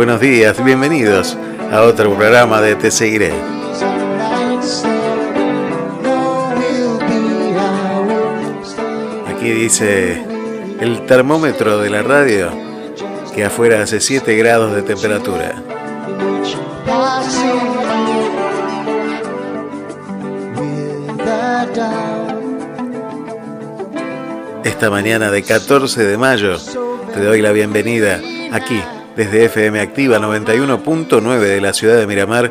buenos días, bienvenidos a otro programa de Te Seguiré. Aquí dice el termómetro de la radio que afuera hace 7 grados de temperatura. Esta mañana de 14 de mayo te doy la bienvenida aquí desde FM Activa 91.9 de la ciudad de Miramar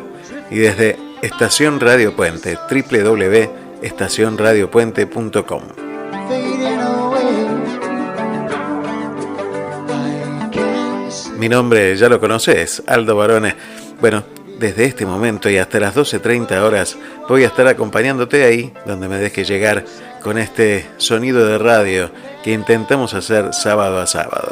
y desde Estación Radio Puente, www.estacionradiopuente.com. Mi nombre ya lo conoces, Aldo Barone. Bueno, desde este momento y hasta las 12.30 horas voy a estar acompañándote ahí donde me dejes llegar con este sonido de radio que intentamos hacer sábado a sábado.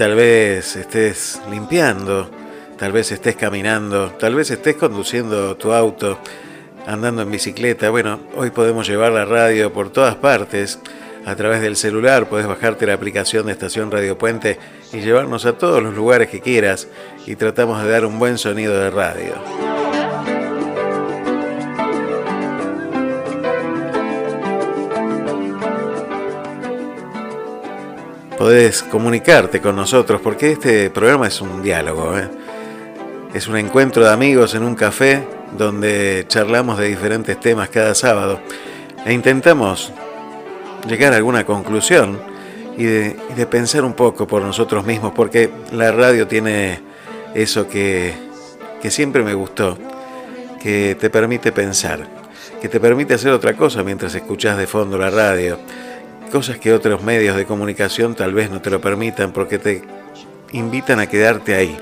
Tal vez estés limpiando, tal vez estés caminando, tal vez estés conduciendo tu auto, andando en bicicleta. Bueno, hoy podemos llevar la radio por todas partes. A través del celular puedes bajarte la aplicación de Estación Radio Puente y llevarnos a todos los lugares que quieras y tratamos de dar un buen sonido de radio. Podés comunicarte con nosotros, porque este programa es un diálogo, ¿eh? es un encuentro de amigos en un café donde charlamos de diferentes temas cada sábado e intentamos llegar a alguna conclusión y de, y de pensar un poco por nosotros mismos, porque la radio tiene eso que, que siempre me gustó, que te permite pensar, que te permite hacer otra cosa mientras escuchas de fondo la radio cosas que otros medios de comunicación tal vez no te lo permitan porque te invitan a quedarte ahí.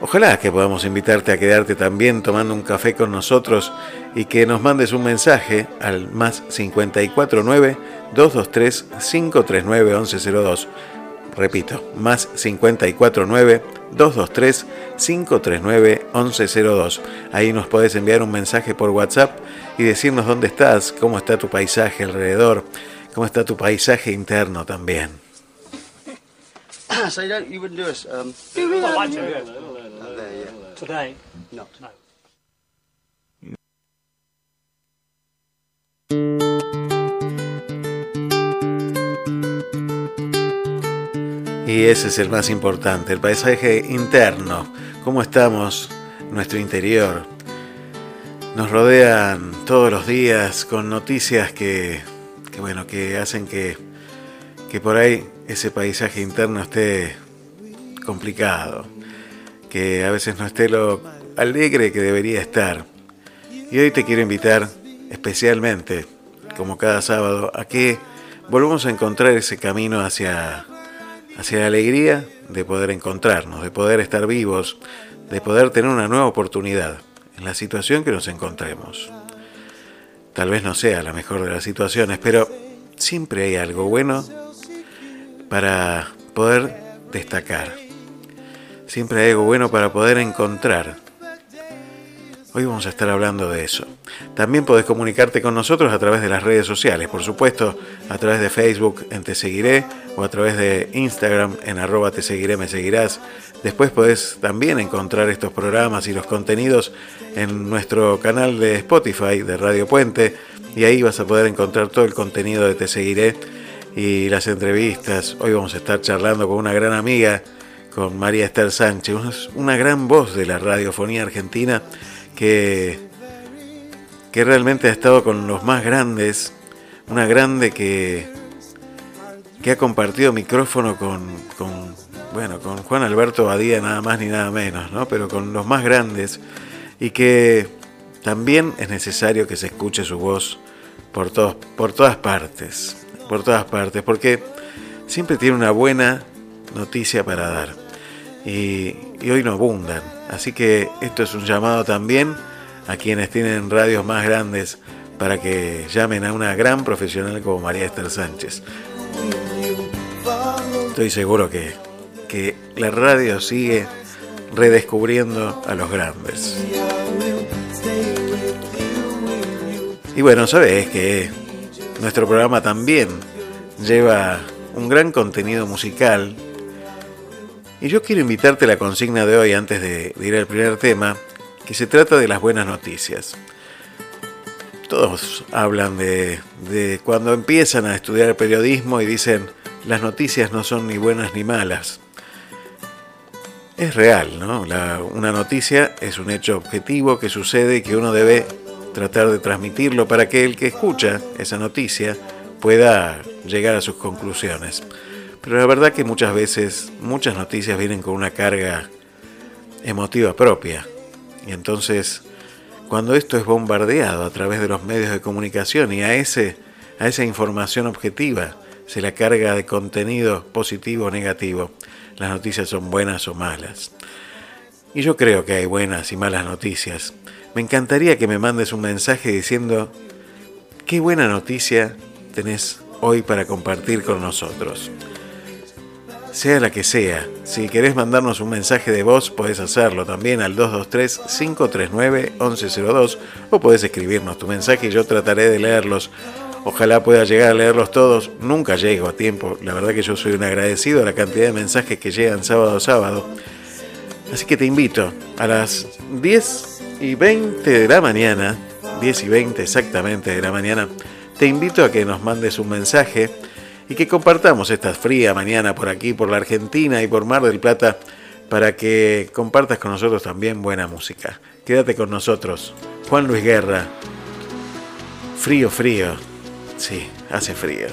Ojalá que podamos invitarte a quedarte también tomando un café con nosotros y que nos mandes un mensaje al más 549 223 539 1102. Repito, más 549 223 539 1102. Ahí nos podés enviar un mensaje por WhatsApp y decirnos dónde estás, cómo está tu paisaje alrededor cómo está tu paisaje interno también. so you don't, you wouldn't do us. Um, well, I do, yeah. There, yeah. Today? No. No. Y ese es el más importante, el paisaje interno, cómo estamos, nuestro interior. Nos rodean todos los días con noticias que que bueno, que hacen que, que por ahí ese paisaje interno esté complicado, que a veces no esté lo alegre que debería estar. Y hoy te quiero invitar especialmente, como cada sábado, a que volvamos a encontrar ese camino hacia, hacia la alegría de poder encontrarnos, de poder estar vivos, de poder tener una nueva oportunidad en la situación que nos encontremos. Tal vez no sea la mejor de las situaciones, pero siempre hay algo bueno para poder destacar. Siempre hay algo bueno para poder encontrar. Hoy vamos a estar hablando de eso. También podés comunicarte con nosotros a través de las redes sociales, por supuesto, a través de Facebook en Te Seguiré o a través de Instagram en arroba Te Seguiré, me seguirás. Después podés también encontrar estos programas y los contenidos en nuestro canal de Spotify de Radio Puente y ahí vas a poder encontrar todo el contenido de Te Seguiré y las entrevistas. Hoy vamos a estar charlando con una gran amiga, con María Esther Sánchez, una gran voz de la radiofonía argentina que, que realmente ha estado con los más grandes, una grande que, que ha compartido micrófono con, con, bueno, con Juan Alberto Badía, nada más ni nada menos, ¿no? pero con los más grandes, y que también es necesario que se escuche su voz por, todos, por todas partes, por todas partes, porque siempre tiene una buena noticia para dar. Y, hoy no abundan. Así que esto es un llamado también a quienes tienen radios más grandes para que llamen a una gran profesional como María Esther Sánchez. Estoy seguro que, que la radio sigue redescubriendo a los grandes. Y bueno, sabes que nuestro programa también lleva un gran contenido musical y yo quiero invitarte a la consigna de hoy antes de, ir al primer tema, que se trata de las buenas noticias. Todos hablan de, cuando empiezan a estudiar periodismo y dicen las noticias no son ni buenas ni malas. Es real, ¿no? una noticia es un hecho objetivo que sucede y que uno debe tratar de transmitirlo para que el que escucha esa noticia pueda llegar a sus conclusiones. Pero la verdad que muchas veces muchas noticias vienen con una carga emotiva propia. Y entonces, cuando esto es bombardeado a través de los medios de comunicación y a, ese, a esa información objetiva se la carga de contenido positivo o negativo, las noticias son buenas o malas. Y yo creo que hay buenas y malas noticias. Me encantaría que me mandes un mensaje diciendo, qué buena noticia tenés hoy para compartir con nosotros sea la que sea. Si querés mandarnos un mensaje de voz, podés hacerlo también al 223-539-1102 o podés escribirnos tu mensaje y yo trataré de leerlos. Ojalá pueda llegar a leerlos todos. Nunca llego a tiempo. La verdad que yo soy un agradecido a la cantidad de mensajes que llegan sábado a sábado. Así que te invito a las 10 y 20 de la mañana, 10 y 20 exactamente de la mañana, te invito a que nos mandes un mensaje y que compartamos esta fría mañana por aquí, por la Argentina y por Mar del Plata, para que compartas con nosotros también buena música. Quédate con nosotros. Juan Luis Guerra. Frío, frío. Sí, hace frío.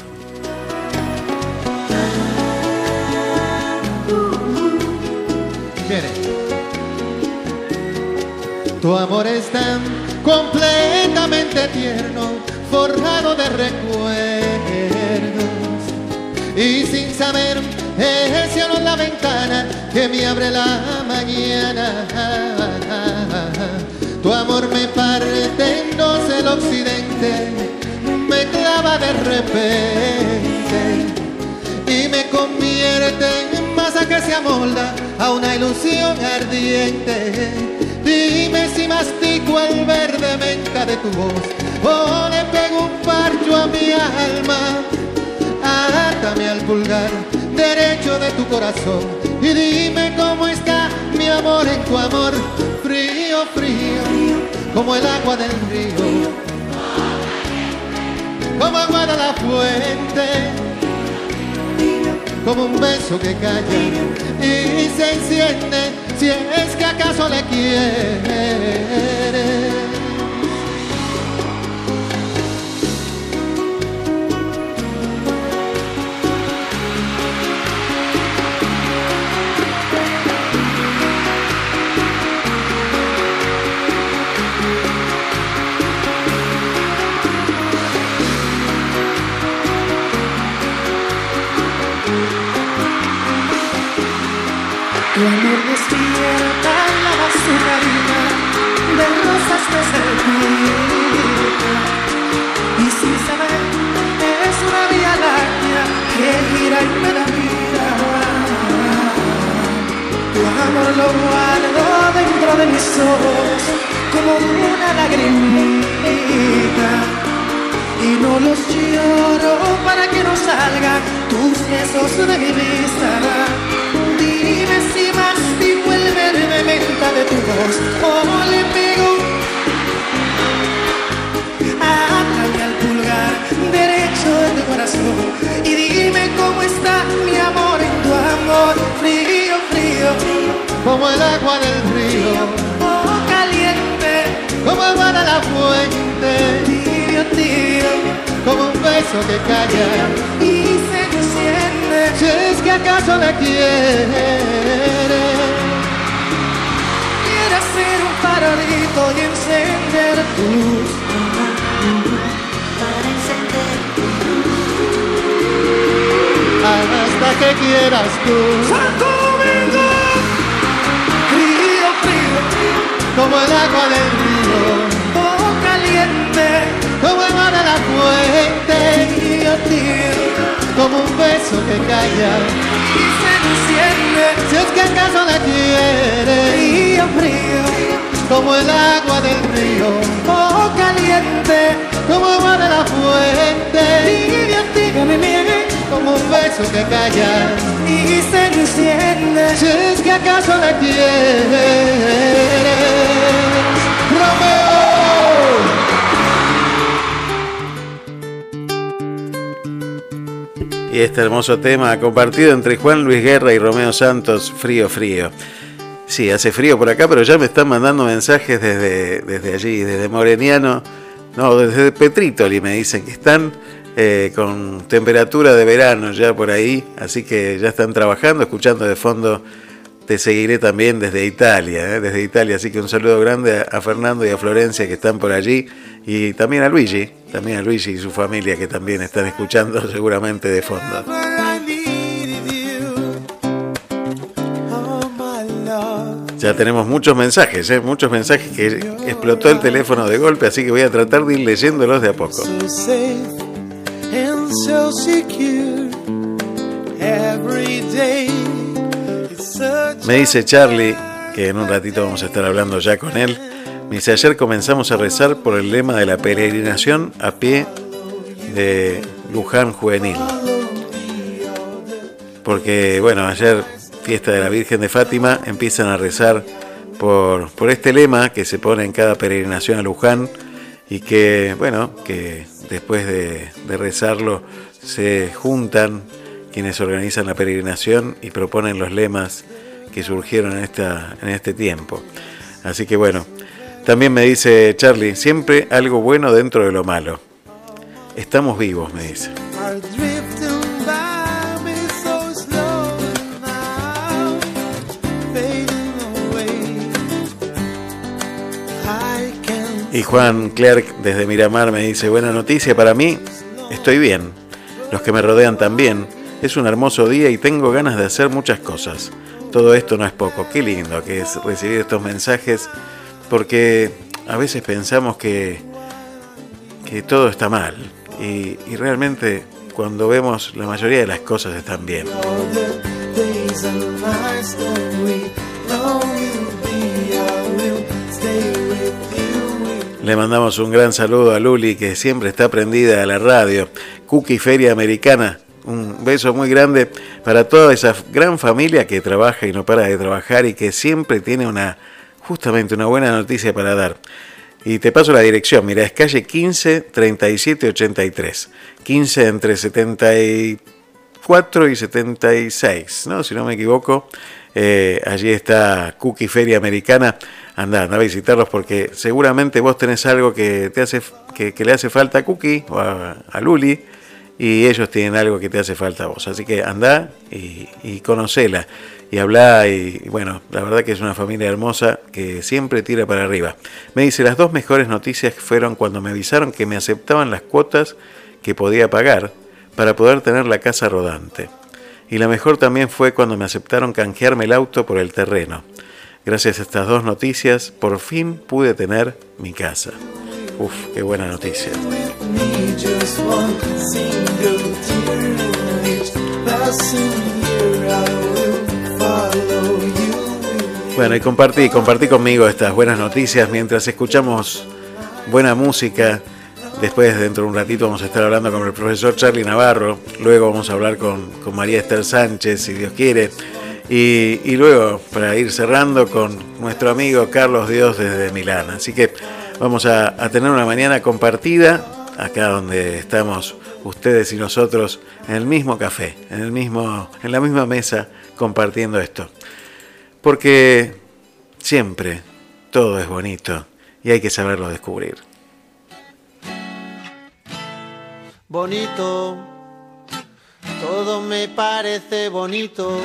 Tu amor es tan completamente tierno, forjado de recuerdos sin saber es cielo la ventana que me abre la mañana. Tu amor me parte en dos el occidente, me clava de repente y me convierte en masa que se amolda a una ilusión ardiente. Dime si mastico el verde menta de tu voz o le pego un parcho a mi alma Átame al pulgar derecho de tu corazón y dime cómo está mi amor en tu amor, frío, frío, como el agua del río, como agua de la fuente, como un beso que calla y se enciende si es que acaso le quieres. Tu amor despierta en la azucarina de rosas que se pica. Y sin saber, es una vía láctea que gira y me da vida. Tu amor lo guardo dentro de mis ojos como una lagrimita. Y no los lloro para que no salgan tus besos de mi vista. Dime si más digo el menta de tu voz como le pego. Háblame al pulgar derecho de tu corazón y dime cómo está mi amor en tu amor frío, frío, como el agua del río, oh caliente, como el mar a la fuente, tibio, tibio, como un beso que calla. y. Si es que acaso le quiere, Quiero hacer un farolito y encender tu luz. Para encender hasta que quieras tú, Santo Domingo. Frío, frío, como el agua del río, oh caliente, como el mar a la fuente, tibio, tibio, como un beso que calla. y se enciende. Si es que acaso le quiere, Frío, frío, como el agua del río, oh caliente, como el mar a la fuente, tibio, tibio, mi miel, como un beso que calla. y se enciende. Si es que acaso le quiere, Y este hermoso tema compartido entre Juan Luis Guerra y Romeo Santos, Frío Frío. Sí, hace frío por acá, pero ya me están mandando mensajes desde, desde allí, desde Moreniano, no, desde Petritoli me dicen que están eh, con temperatura de verano ya por ahí, así que ya están trabajando, escuchando de fondo. Te seguiré también desde Italia, eh, desde Italia, así que un saludo grande a, a Fernando y a Florencia que están por allí y también a Luigi, también a Luigi y su familia que también están escuchando seguramente de fondo. Ya tenemos muchos mensajes, ¿eh? muchos mensajes que explotó el teléfono de golpe, así que voy a tratar de ir leyéndolos de a poco. Me dice Charlie, que en un ratito vamos a estar hablando ya con él, me dice, ayer comenzamos a rezar por el lema de la peregrinación a pie de Luján Juvenil. Porque, bueno, ayer, fiesta de la Virgen de Fátima, empiezan a rezar por, por este lema que se pone en cada peregrinación a Luján y que, bueno, que después de, de rezarlo se juntan quienes organizan la peregrinación y proponen los lemas que surgieron en, esta, en este tiempo. Así que bueno, también me dice Charlie, siempre algo bueno dentro de lo malo. Estamos vivos, me dice. Y Juan Clerc desde Miramar me dice, buena noticia para mí, estoy bien. Los que me rodean también. Es un hermoso día y tengo ganas de hacer muchas cosas. Todo esto no es poco. Qué lindo que es recibir estos mensajes porque a veces pensamos que, que todo está mal y, y realmente cuando vemos la mayoría de las cosas están bien. Le mandamos un gran saludo a Luli, que siempre está prendida a la radio. Cookie Feria Americana, un beso muy grande para toda esa gran familia que trabaja y no para de trabajar y que siempre tiene una, justamente una buena noticia para dar. Y te paso la dirección, mira, es calle 15 37 83. 15 entre 74 y 76, ¿no? Si no me equivoco. Eh, allí está Cookie Feria Americana. Anda, anda a visitarlos porque seguramente vos tenés algo que, te hace, que, le hace falta a Cookie o a Luli y ellos tienen algo que te hace falta a vos. Así que anda y, y conocela y habla y bueno, la verdad que es una familia hermosa que siempre tira para arriba. Me dice, las dos mejores noticias fueron cuando me avisaron que me aceptaban las cuotas que podía pagar para poder tener la casa rodante. Y la mejor también fue cuando me aceptaron canjearme el auto por el terreno. Gracias a estas dos noticias, por fin pude tener mi casa. Uf, qué buena noticia. Bueno, y compartí, compartí conmigo estas buenas noticias mientras escuchamos buena música. Después, dentro de un ratito, vamos a estar hablando con el profesor Charlie Navarro. Luego vamos a hablar con, con María Esther Sánchez, si Dios quiere. Y, y, luego, para ir cerrando, con nuestro amigo Carlos Dios desde Milán. Así que vamos a, tener una mañana compartida, acá donde estamos ustedes y nosotros, en el mismo café, en, el mismo, en la misma mesa, compartiendo esto. Porque siempre todo es bonito y hay que saberlo descubrir. Bonito, todo me parece bonito.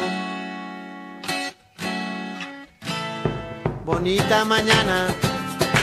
Bonita mañana,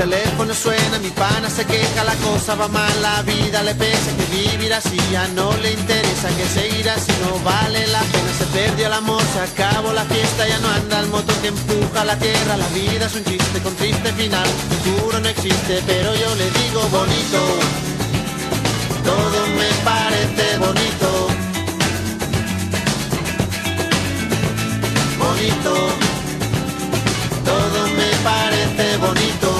Mi teléfono suena, mi pana se queja, la cosa va mal, la vida le pesa, que vivir así ya no le interesa, que seguir así no vale la pena, se perdió el amor, se acabó la fiesta, ya no anda el motor que empuja la tierra, la vida es un chiste con triste final, futuro no existe, pero yo le digo bonito, todo me parece bonito, bonito, todo me parece bonito.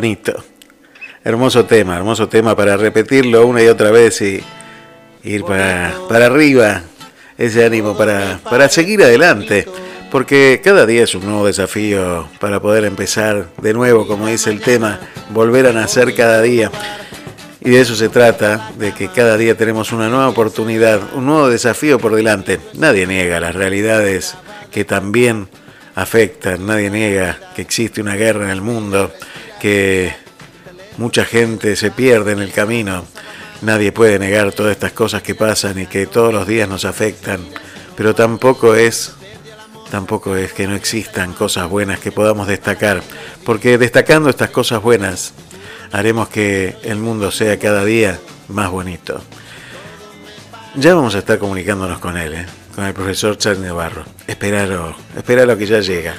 bonito. Hermoso tema, hermoso tema para repetirlo una y otra vez y ir para, para arriba. Ese ánimo para, para seguir adelante. Porque cada día es un nuevo desafío para poder empezar de nuevo, como dice el tema, volver a nacer cada día. Y de eso se trata, de que cada día tenemos una nueva oportunidad, un nuevo desafío por delante. Nadie niega las realidades que también afectan, nadie niega que existe una guerra en el mundo, que mucha gente se pierde en el camino. Nadie puede negar todas estas cosas que pasan y que todos los días nos afectan, pero tampoco es tampoco es que no existan cosas buenas que podamos destacar, porque destacando estas cosas buenas haremos que el mundo sea cada día más bonito. Ya vamos a estar comunicándonos con él, ¿eh? con el profesor Charlie Navarro. Esperalo, esperalo que ya llega.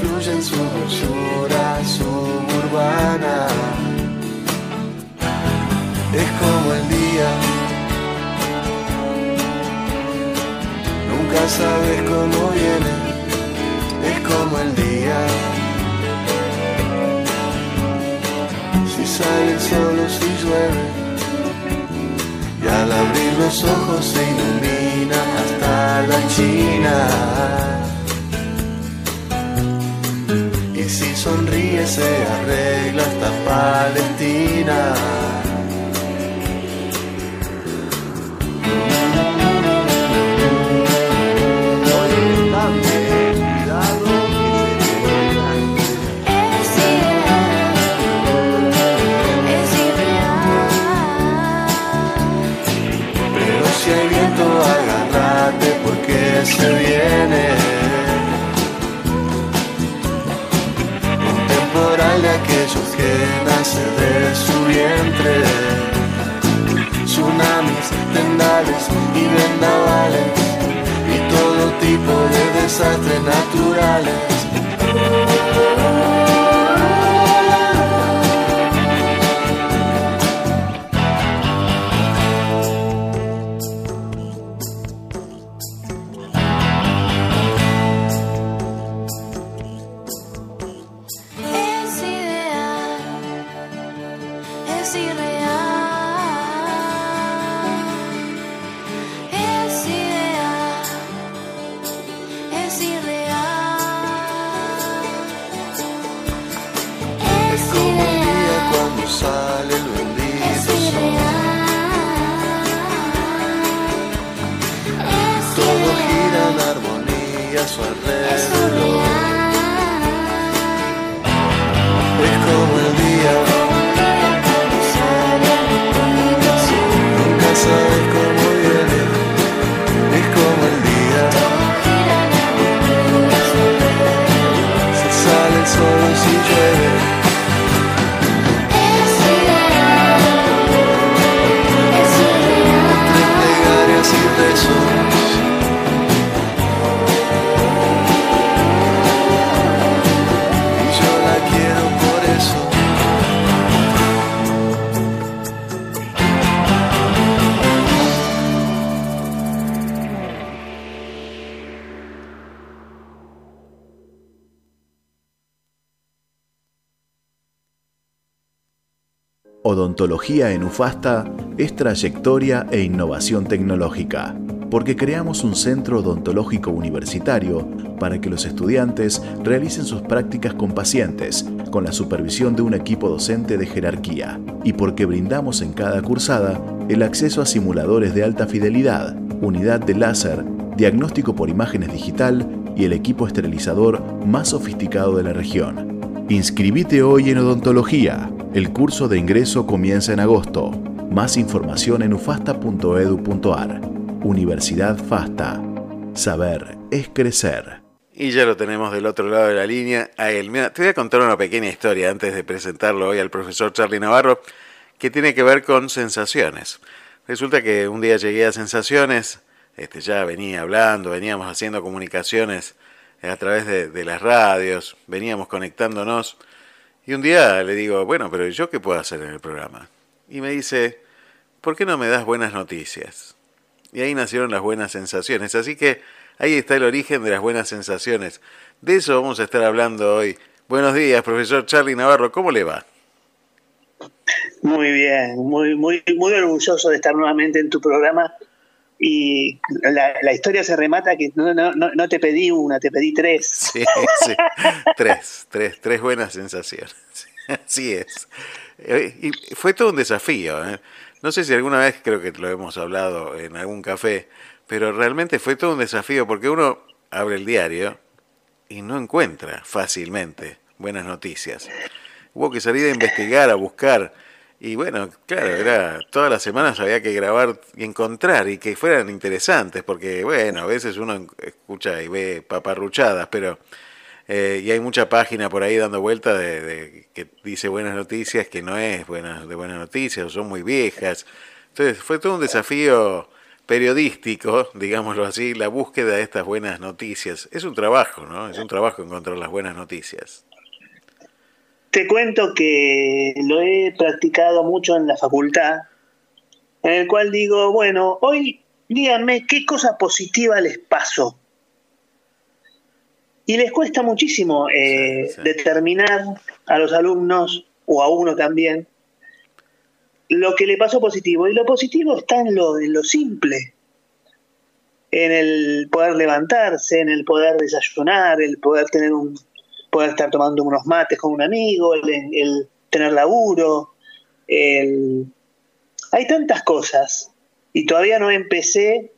Todo confluye en su dulzura suburbana. Es como el día. Nunca sabes cómo viene, es como el día. Si sale el sol o si llueve, y al abrir los ojos se ilumina hasta la China. Si sonríe se arregla hasta Palestina. Es irreal, es irreal. Pero si hay viento, agárrate porque se viene. Nace de su vientre. Tsunamis, tendales y vendavales. Y todo tipo de desastres naturales. Odontología en UFASTA es trayectoria e innovación tecnológica, porque creamos un centro odontológico universitario para que los estudiantes realicen sus prácticas con pacientes, con la supervisión de un equipo docente de jerarquía, y porque brindamos en cada cursada el acceso a simuladores de alta fidelidad, unidad de láser, diagnóstico por imágenes digital y el equipo esterilizador más sofisticado de la región. Inscribite hoy en odontología. El curso de ingreso comienza en agosto. Más información en ufasta.edu.ar. Universidad FASTA. Saber es crecer. Y ya lo tenemos del otro lado de la línea a él. Mira, te voy a contar una pequeña historia antes de presentarlo hoy al profesor Charlie Navarro, que tiene que ver con sensaciones. Resulta que un día llegué a sensaciones, este, ya venía hablando, veníamos haciendo comunicaciones a través de, de las radios, veníamos conectándonos. Y un día le digo, bueno, pero ¿yo qué puedo hacer en el programa? Y me dice, ¿por qué no me das buenas noticias? Y ahí nacieron las buenas sensaciones. Así que ahí está el origen de las buenas sensaciones. De eso vamos a estar hablando hoy. Buenos días, profesor Charlie Navarro, ¿cómo le va? Muy bien, muy, muy, muy orgulloso de estar nuevamente en tu programa. Y la, la historia se remata que no, no, no, te pedí una, te pedí tres. Sí, sí. tres, tres, tres buenas sensaciones. Así es. Eh, Y fue todo un desafío. ¿eh? No sé si alguna vez creo que lo hemos hablado en algún café, pero realmente fue todo un desafío porque uno abre el diario y no encuentra fácilmente buenas noticias. Hubo que salir a investigar, a buscar. Y bueno, claro, era todas las semanas había que grabar y encontrar y que fueran interesantes, porque bueno, a veces uno escucha y ve paparruchadas, pero eh, y hay mucha página por ahí dando vuelta de, de que dice buenas noticias que no es buenas de buenas noticias o son muy viejas. Entonces fue todo un desafío periodístico, digámoslo así, la búsqueda de estas buenas noticias. Es un trabajo, ¿no? Es un trabajo encontrar las buenas noticias. Te cuento que lo he practicado mucho en la facultad, en el cual digo, bueno, hoy díganme qué cosa positiva les pasó. Y les cuesta muchísimo eh, Sí, sí. determinar a los alumnos, o a uno también, lo que le pasó positivo. Y lo positivo está en lo, en lo simple, en el poder levantarse, en el poder desayunar, el poder tener un poder estar tomando unos mates con un amigo, el, tener laburo, el... hay tantas cosas. Y todavía no empecé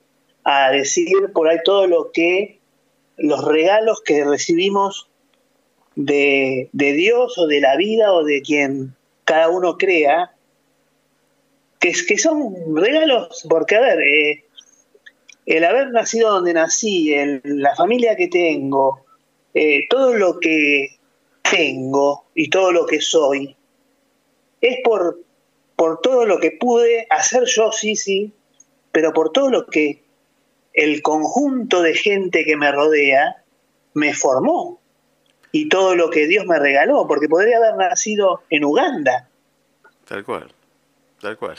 a decir por ahí todo lo que los regalos que recibimos de, de Dios o de la vida o de quien cada uno crea, que, que son regalos, porque a ver, eh, el haber nacido donde nací, el- la familia que tengo, eh, todo lo que tengo y todo lo que soy, es por, por todo lo que pude hacer yo, sí, sí, pero por todo lo que el conjunto de gente que me rodea me formó y todo lo que Dios me regaló, porque podría haber nacido en Uganda. Tal cual, tal cual.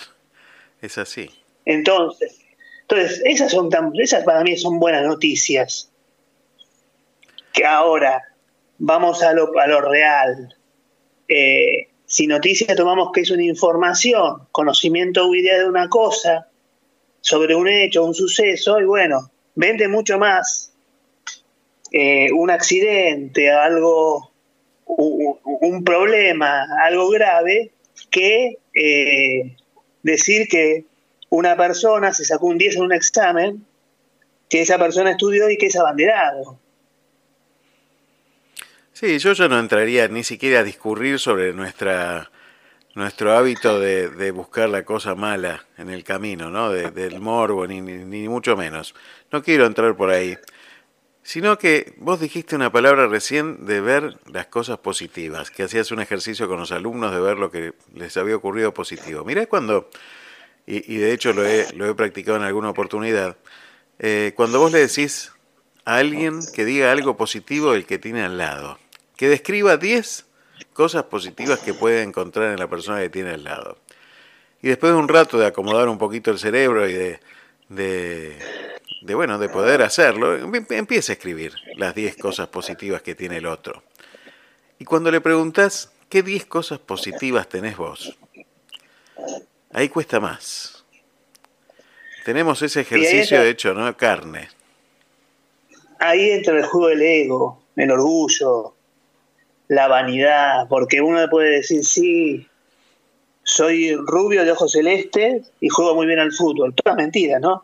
Es así. Entonces, entonces esas son tan, esas para mí son buenas noticias. Que ahora vamos a lo, a lo real. Eh, si noticia tomamos que es una información, conocimiento o idea de una cosa, sobre un hecho, un suceso, y bueno, vende mucho más eh, un accidente, algo, un problema, algo grave, que eh, decir que una persona se sacó un 10 en un examen, que esa persona estudió y que es abanderado. Sí, yo ya no entraría ni siquiera a discurrir sobre nuestra nuestro hábito de, de buscar la cosa mala en el camino, ¿no? De- del morbo, ni, ni, mucho menos. No quiero entrar por ahí. Sino que vos dijiste una palabra recién de ver las cosas positivas, que hacías un ejercicio con los alumnos de ver lo que les había ocurrido positivo. Mirá cuando, y, y de hecho lo he, lo he practicado en alguna oportunidad, eh, cuando vos le decís a alguien que diga algo positivo del que tiene al lado, que describa 10 cosas positivas que puede encontrar en la persona que tiene al lado. Y después de un rato de acomodar un poquito el cerebro y de, de, de, bueno, de poder hacerlo, em- empieza a escribir las 10 cosas positivas que tiene el otro. Y cuando le preguntas, ¿qué 10 cosas positivas tenés vos? Ahí cuesta más. Tenemos ese ejercicio entra- hecho, ¿no? Carne. Ahí entra el juego del ego, el orgullo, la vanidad, porque uno puede decir, sí, soy rubio de ojos celestes y juego muy bien al fútbol. Todas mentiras, ¿no?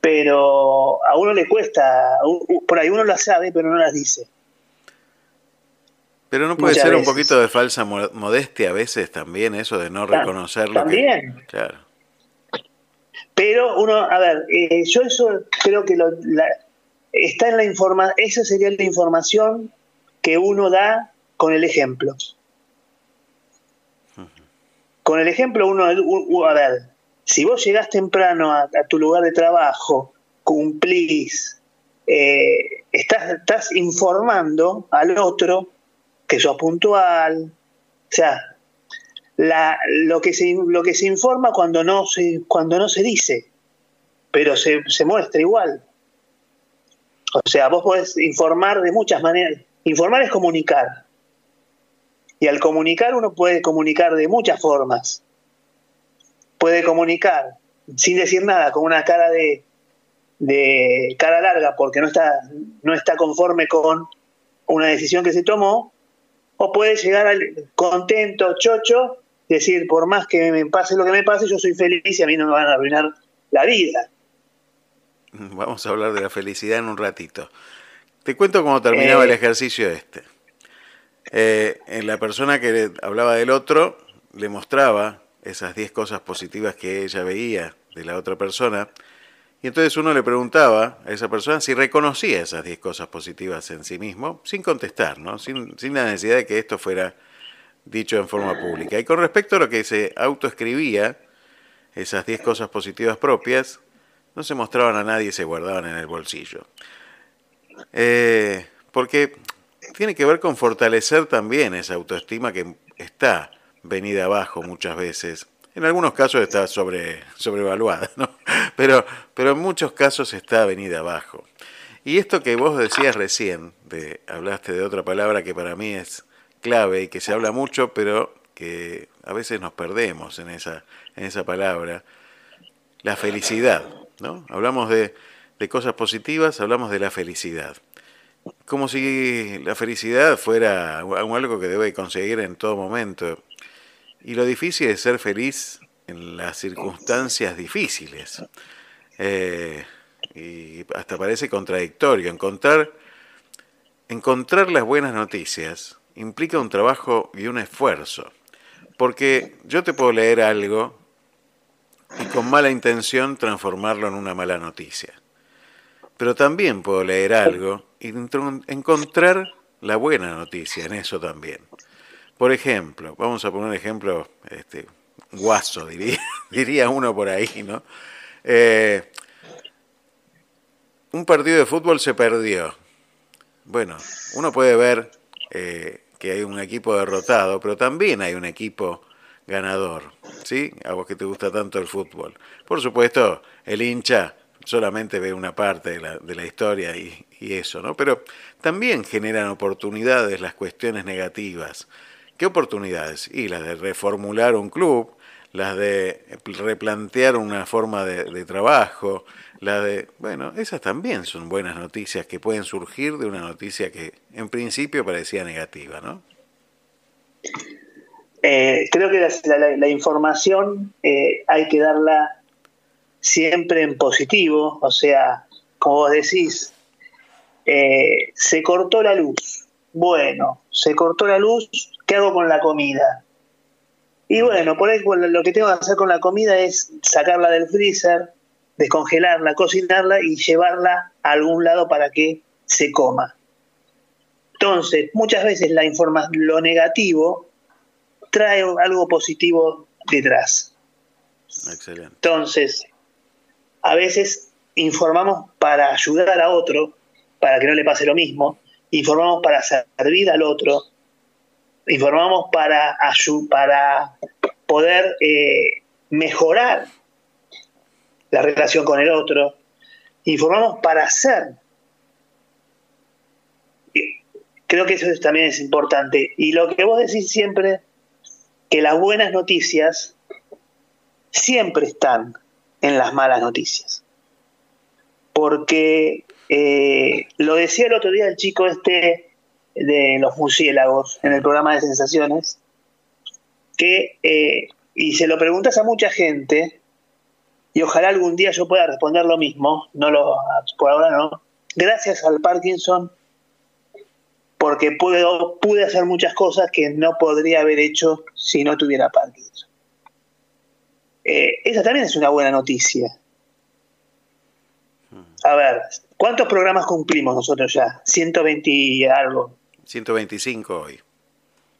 Pero a uno le cuesta, por ahí uno las sabe, pero no las dice. Pero no puede Muchas ser un poquito de falsa mo- modestia a veces también eso de no Ta- reconocer lo que... También. Claro. Pero uno, a ver, eh, yo eso creo que lo- la- está en la información, esa sería la información que uno da con el ejemplo. Con el ejemplo uno, a ver, si vos llegás temprano a, a tu lugar de trabajo, cumplís, eh, estás, estás informando al otro que sos puntual. O sea, la, lo, que se, lo que se informa cuando no se, cuando no se dice, pero se, se muestra igual. O sea, vos podés informar de muchas maneras. Informar es comunicar. Y al comunicar uno puede comunicar de muchas formas. Puede comunicar sin decir nada, con una cara de, de cara larga porque no está, no está conforme con una decisión que se tomó, o puede llegar al contento, chocho, decir, por más que me pase lo que me pase, yo soy feliz y a mí no me van a arruinar la vida. Vamos a hablar de la felicidad en un ratito. Te cuento cómo terminaba Eh. el ejercicio este. Eh, en la persona que hablaba del otro le mostraba esas 10 cosas positivas que ella veía de la otra persona. Y entonces uno le preguntaba a esa persona si reconocía esas 10 cosas positivas en sí mismo, sin contestar, ¿no? sin, sin la necesidad de que esto fuera dicho en forma pública. Y con respecto a lo que se autoescribía, esas 10 cosas positivas propias, no se mostraban a nadie y se guardaban en el bolsillo. Eh, porque tiene que ver con fortalecer también esa autoestima que está venida abajo muchas veces. En algunos casos está sobre, sobrevaluada, ¿no? pero, pero en muchos casos está venida abajo. Y esto que vos decías recién, de, hablaste de otra palabra que para mí es clave y que se habla mucho, pero que a veces nos perdemos en esa, en esa palabra, la felicidad. ¿no? Hablamos de, de cosas positivas, hablamos de la felicidad. Como si la felicidad fuera algo que debe conseguir en todo momento. Y lo difícil es ser feliz en las circunstancias difíciles. Eh, y hasta parece contradictorio. Encontrar, encontrar las buenas noticias implica un trabajo y un esfuerzo. Porque yo te puedo leer algo y con mala intención transformarlo en una mala noticia. Pero también puedo leer algo encontrar la buena noticia en eso también. Por ejemplo, vamos a poner un ejemplo este, guaso, diría, diría uno por ahí, ¿no? Eh, un partido de fútbol se perdió. Bueno, uno puede ver eh, que hay un equipo derrotado, pero también hay un equipo ganador, ¿sí? A vos que te gusta tanto el fútbol. Por supuesto, el hincha solamente ve una parte de la, de la historia y, eso, ¿no? Pero también generan oportunidades las cuestiones negativas. ¿Qué oportunidades? Y las de reformular un club, las de replantear una forma de, trabajo, la de, bueno, esas también son buenas noticias que pueden surgir de una noticia que en principio parecía negativa, ¿no? Eh, creo que la información eh, hay que darla siempre en positivo, o sea, como vos decís, eh, se cortó la luz. Bueno, se cortó la luz, ¿qué hago con la comida? Y bueno, por ahí lo que tengo que hacer con la comida es sacarla del freezer, descongelarla, cocinarla y llevarla a algún lado para que se coma. Entonces, muchas veces la información, lo negativo trae algo positivo detrás. Excelente. Entonces, a veces informamos para ayudar a otro, para que no le pase lo mismo, informamos para servir al otro, informamos para, para poder eh, mejorar la relación con el otro, informamos para hacer. Creo que eso también es importante. Y lo que vos decís siempre, que las buenas noticias siempre están en las malas noticias. Porque eh, lo decía el otro día el chico este de los murciélagos en el programa de sensaciones, que, eh, y se lo preguntas a mucha gente, y ojalá algún día yo pueda responder lo mismo, no lo, por ahora no, gracias al Parkinson, porque puedo, pude hacer muchas cosas que no podría haber hecho si no tuviera Parkinson. Eh, esa también es una buena noticia. A ver, ¿cuántos programas cumplimos nosotros ya? 120 y algo. 125 hoy.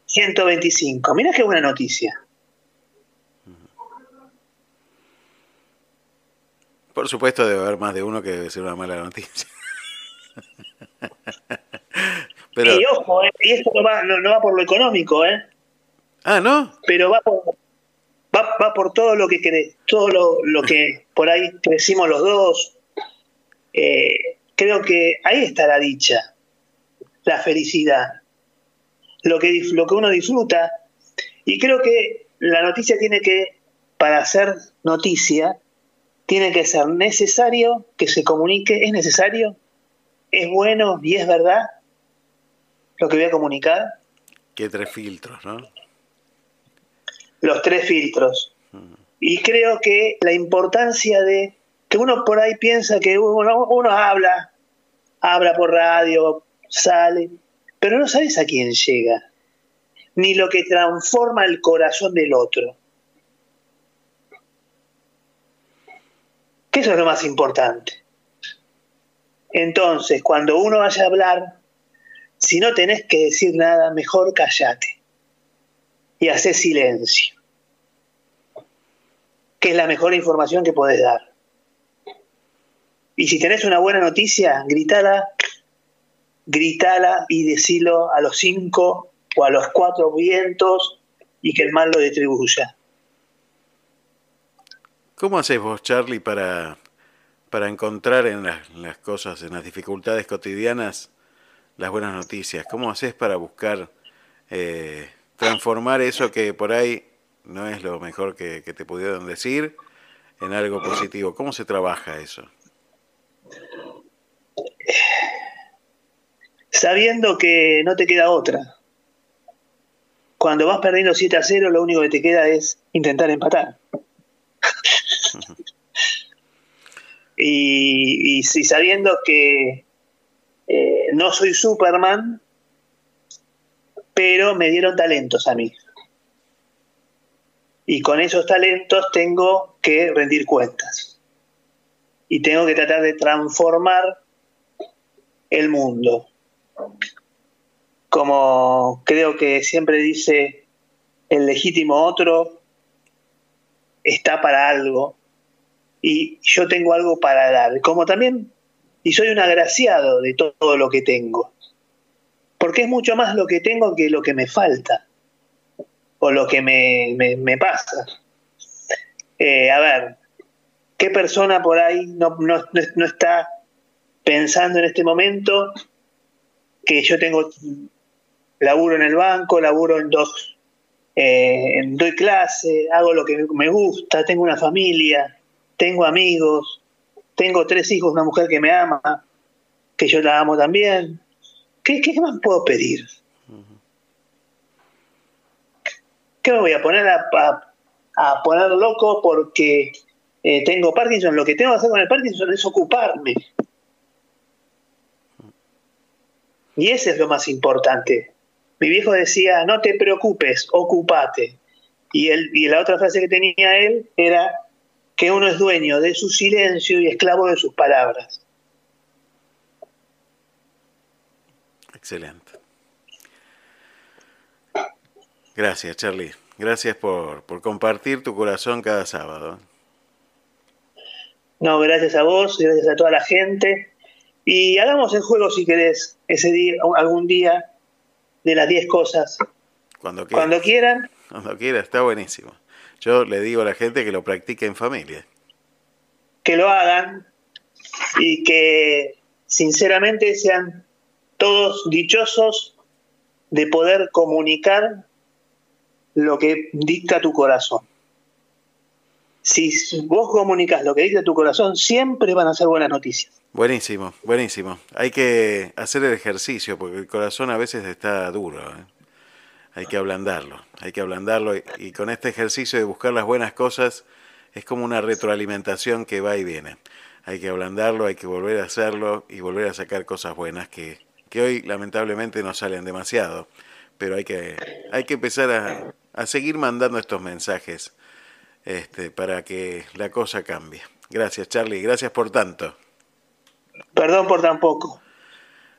125. Mira qué buena noticia. Por supuesto debe haber más de uno que debe ser una mala noticia. Pero, Y ojo, eh, y esto no va, no, no va por lo económico, ¿eh? ah, ¿no? pero va por, va, va por todo lo que cre- todo lo, lo que por ahí crecimos los dos. Eh, creo que ahí está la dicha, la felicidad, lo que, lo que uno disfruta. Y creo que la noticia tiene que, para ser noticia, tiene que ser necesario que se comunique, es necesario, es bueno y es verdad lo que voy a comunicar. Que tres filtros, ¿no? Los tres filtros. Y creo que la importancia de que uno por ahí piensa que uno, habla, habla por radio, sale, pero no sabes a quién llega, ni lo que transforma el corazón del otro. Que eso es lo más importante. Entonces, cuando uno vaya a hablar, si no tenés que decir nada, mejor callate y hacer silencio, que es la mejor información que podés dar. Y si tenés una buena noticia, gritala, gritala y decilo a los cinco o a los cuatro vientos y que el mal lo distribuya. ¿Cómo haces vos, Charlie, para, para encontrar en las, en las cosas, en las dificultades cotidianas, las buenas noticias? ¿Cómo haces para buscar eh, transformar eso que por ahí no es lo mejor que, que te pudieron decir en algo positivo? ¿Cómo se trabaja eso? Sabiendo que no te queda otra. Cuando vas perdiendo 7 a 0, lo único que te queda es intentar empatar. y, y si sabiendo que eh, no soy Superman, pero me dieron talentos a mí. Y con esos talentos tengo que rendir cuentas. Y tengo que tratar de transformar el mundo. Como creo que siempre dice el legítimo otro, está para algo y yo tengo algo para dar. Como también, y soy un agraciado de todo lo que tengo. Porque es mucho más lo que tengo que lo que me falta o lo que me, me, me pasa. Eh, a ver, ¿qué persona por ahí no, no, no está pensando en este momento que yo tengo laburo en el banco, laburo en dos, eh, doy clase, hago lo que me gusta, tengo una familia, tengo amigos, tengo tres hijos, una mujer que me ama, que yo la amo también. ¿Qué, más puedo pedir? ¿Qué me voy a poner a poner loco porque eh, tengo Parkinson? Lo que tengo que hacer con el Parkinson es ocuparme. Y ese es lo más importante. Mi viejo decía, no te preocupes, ocupate. Y, él, y la otra frase que tenía él era que uno es dueño de su silencio y esclavo de sus palabras. Excelente. Gracias, Charlie. Gracias por, por compartir tu corazón cada sábado. No, gracias a vos, gracias a toda la gente. Y hagamos el juego si querés, ese día, algún día, de las 10 cosas. Cuando quieras. Cuando quieran, Cuando quiera, está buenísimo. Yo le digo a la gente que lo practique en familia. que lo hagan y que sinceramente sean todos dichosos de poder comunicar lo que dicta tu corazón. Si vos comunicas lo que dicta tu corazón, siempre van a ser buenas noticias. Buenísimo, buenísimo. Hay que hacer el ejercicio porque el corazón a veces está duro. ¿eh? Hay que ablandarlo, hay que ablandarlo y, y con este ejercicio de buscar las buenas cosas es como una retroalimentación que va y viene. Hay que ablandarlo, hay que volver a hacerlo y volver a sacar cosas buenas que, que hoy lamentablemente no salen demasiado. Pero hay que, hay que empezar a, a seguir mandando estos mensajes este, para que la cosa cambie. Gracias Charlie, gracias por tanto. Perdón por tan poco.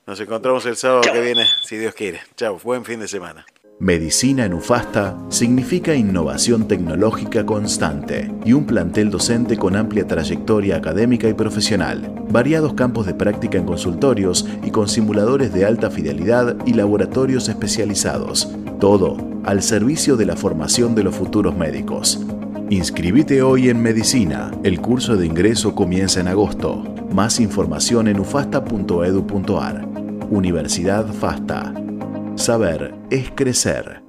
Nos encontramos el sábado que viene, si Dios quiere. Chao, buen fin de semana. Medicina en UFASTA significa innovación tecnológica constante y un plantel docente con amplia trayectoria académica y profesional, variados campos de práctica en consultorios y con simuladores de alta fidelidad y laboratorios especializados. Todo al servicio de la formación de los futuros médicos. Inscribite hoy en Medicina. El curso de ingreso comienza en agosto. Más información en ufasta.edu.ar. Universidad FASTA. Saber es crecer.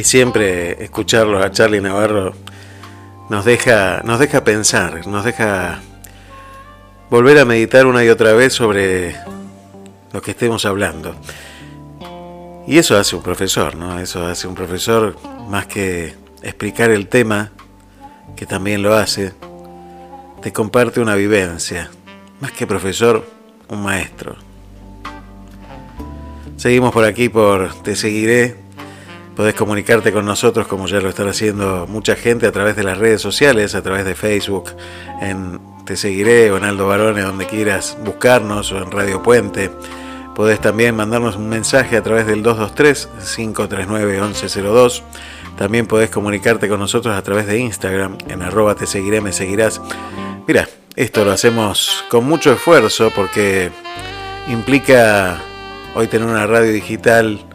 Y siempre escucharlo a Charlie Navarro nos deja, nos deja pensar, nos deja volver a meditar una y otra vez sobre lo que estemos hablando. Y eso hace un profesor, ¿no? Eso hace un profesor más que explicar el tema, que también lo hace, te comparte una vivencia. Más que profesor, un maestro. Seguimos por aquí por Te Seguiré. Podés comunicarte con nosotros como ya lo están haciendo mucha gente a través de las redes sociales, a través de Facebook, en Te Seguiré o en Barone, donde quieras buscarnos o en Radio Puente. Podés también mandarnos un mensaje a través del 223-539-1102. También podés comunicarte con nosotros a través de Instagram, en arroba te seguiré, me seguirás. Mira, esto lo hacemos con mucho esfuerzo porque implica hoy tener una radio digital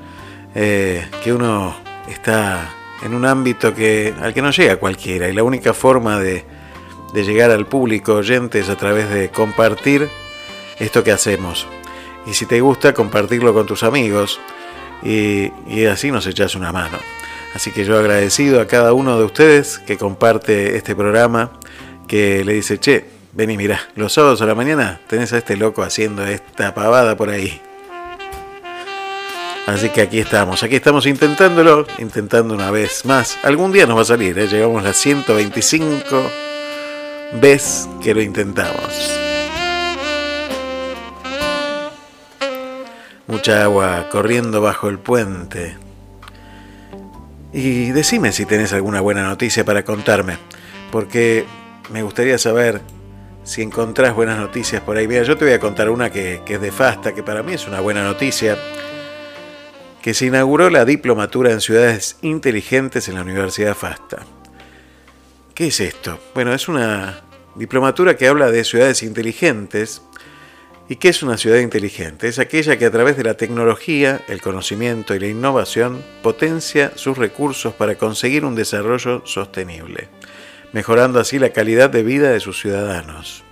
eh, que uno está en un ámbito que al que no llega cualquiera y la única forma de, llegar al público oyente es a través de compartir esto que hacemos. Y si te gusta, compartirlo con tus amigos y, y así nos echas una mano. Así que yo agradecido a cada uno de ustedes que comparte este programa, que le dice, che, vení, mirá, los sábados a la mañana tenés a este loco haciendo esta pavada por ahí. Así que aquí estamos, aquí estamos intentándolo, intentando una vez más. Algún día nos va a salir, ¿eh? llegamos a las 125 veces que lo intentamos. Mucha agua corriendo bajo el puente. Y decime si tenés alguna buena noticia para contarme, porque me gustaría saber si encontrás buenas noticias por ahí. Mira, yo te voy a contar una que, que es de Fasta, que para mí es una buena noticia, que se inauguró la diplomatura en ciudades inteligentes en la Universidad Fasta. ¿Qué es esto? Bueno, es una diplomatura que habla de ciudades inteligentes. ¿Y qué es una ciudad inteligente? Es aquella que a través de la tecnología, el conocimiento y la innovación potencia sus recursos para conseguir un desarrollo sostenible, mejorando así la calidad de vida de sus ciudadanos.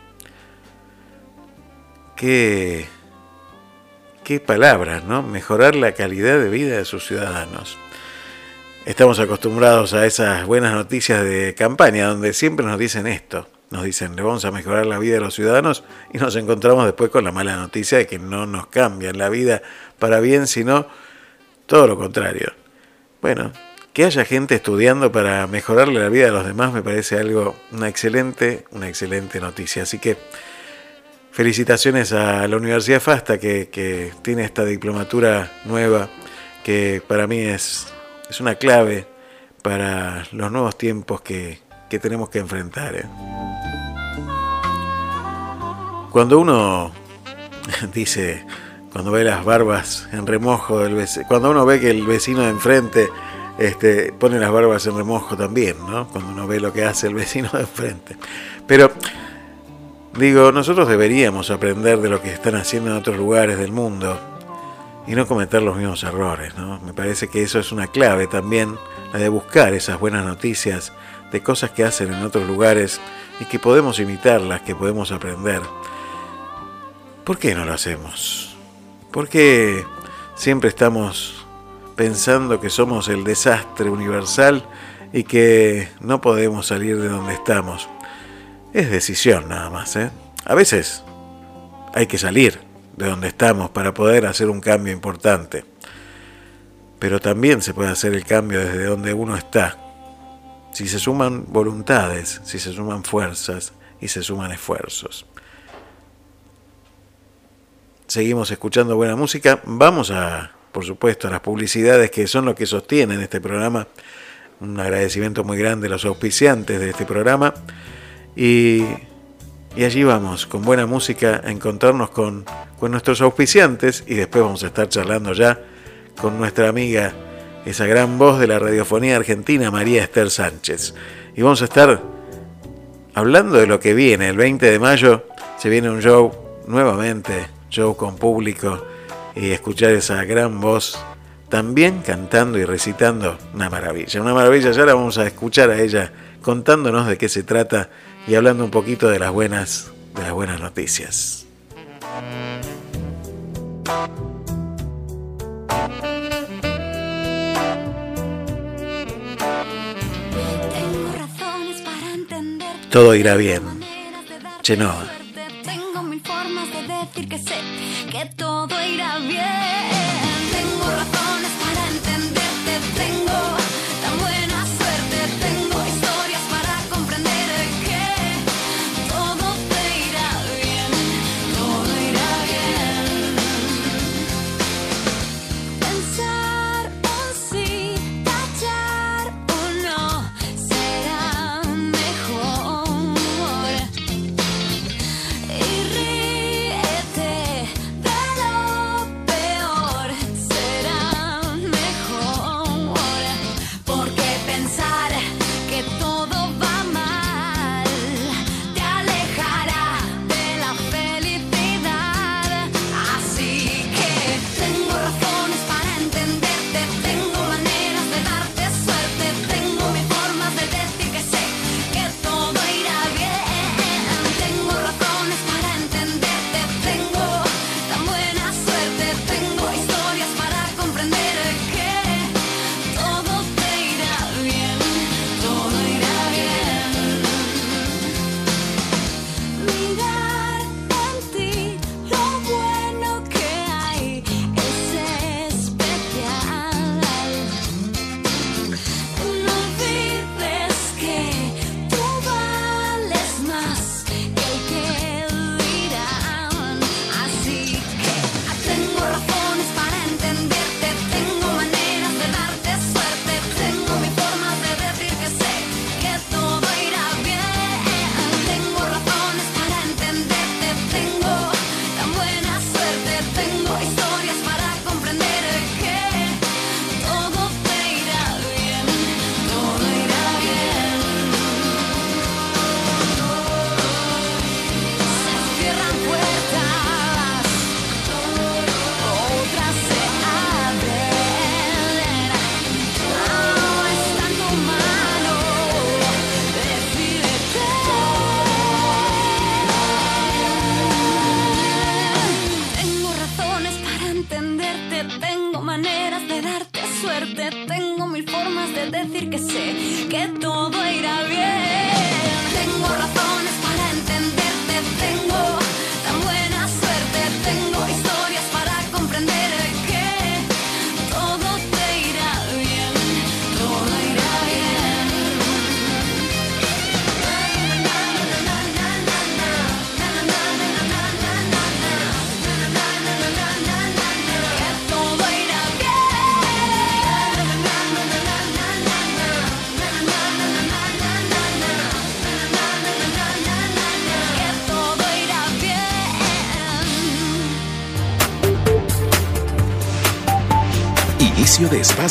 Qué, qué palabras, ¿no? Mejorar la calidad de vida de sus ciudadanos. Estamos acostumbrados a esas buenas noticias de campaña donde siempre nos dicen esto nos dicen, le vamos a mejorar la vida de los ciudadanos y nos encontramos después con la mala noticia de que no nos cambian la vida para bien, sino todo lo contrario. Bueno, que haya gente estudiando para mejorarle la vida a los demás me parece algo, una excelente, una excelente noticia. Así que felicitaciones a la Universidad FASTA que, tiene esta diplomatura nueva que para mí es, es una clave para los nuevos tiempos que, que tenemos que enfrentar. ¿eh? Cuando uno dice, cuando ve las barbas en remojo del cuando uno ve que el vecino de enfrente este, pone las barbas en remojo también, ¿no? Cuando uno ve lo que hace el vecino de enfrente. Pero digo, nosotros deberíamos aprender de lo que están haciendo en otros lugares del mundo y no cometer los mismos errores, ¿no? Me parece que eso es una clave también, la de buscar esas buenas noticias de cosas que hacen en otros lugares y que podemos imitarlas, que podemos aprender. ¿Por qué no lo hacemos? ¿Por qué siempre estamos pensando que somos el desastre universal y que no podemos salir de donde estamos? Es decisión nada más. ¿eh? A veces hay que salir de donde estamos para poder hacer un cambio importante. Pero también se puede hacer el cambio desde donde uno está. Si se suman voluntades, si se suman fuerzas y se suman esfuerzos seguimos escuchando buena música. Vamos a, por supuesto, a las publicidades que son lo que sostienen este programa. Un agradecimiento muy grande a los auspiciantes de este programa. Y, y allí vamos, con buena música, a encontrarnos con, con nuestros auspiciantes y después vamos a estar charlando ya con nuestra amiga, esa gran voz de la radiofonía argentina, María Esther Sánchez. Y vamos a estar hablando de lo que viene. El 20 de mayo se viene un show nuevamente show con público y escuchar esa gran voz también cantando y recitando, una maravilla, una maravilla. Ya la vamos a escuchar a ella contándonos de qué se trata y hablando un poquito de las buenas, de las buenas noticias. Todo irá bien. Chenoa. Tengo mil formas de decir que sé que todo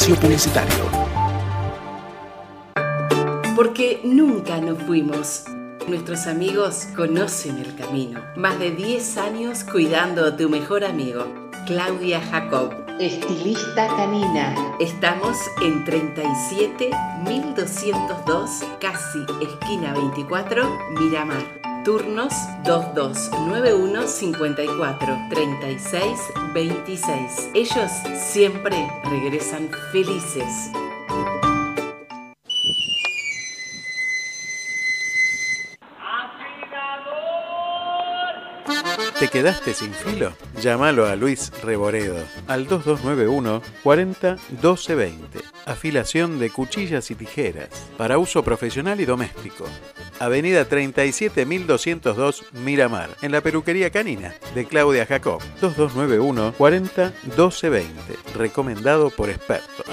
espacio publicitario. Porque nunca nos fuimos. Nuestros amigos conocen el camino. Más de 10 años cuidando a tu mejor amigo. Claudia Jacob. Estilista canina. Estamos en 37 1202, casi esquina 24, Miramar. Turnos 2291 54 36 26. Ellos siempre regresan felices. ¿Te quedaste sin filo? Llámalo a Luis Reboredo al 2291 40 12 20. Afilación de cuchillas y tijeras para uso profesional y doméstico. Avenida 37202 Miramar, en la peluquería canina de Claudia Jacob. 2291 40 12 20. Recomendado por expertos.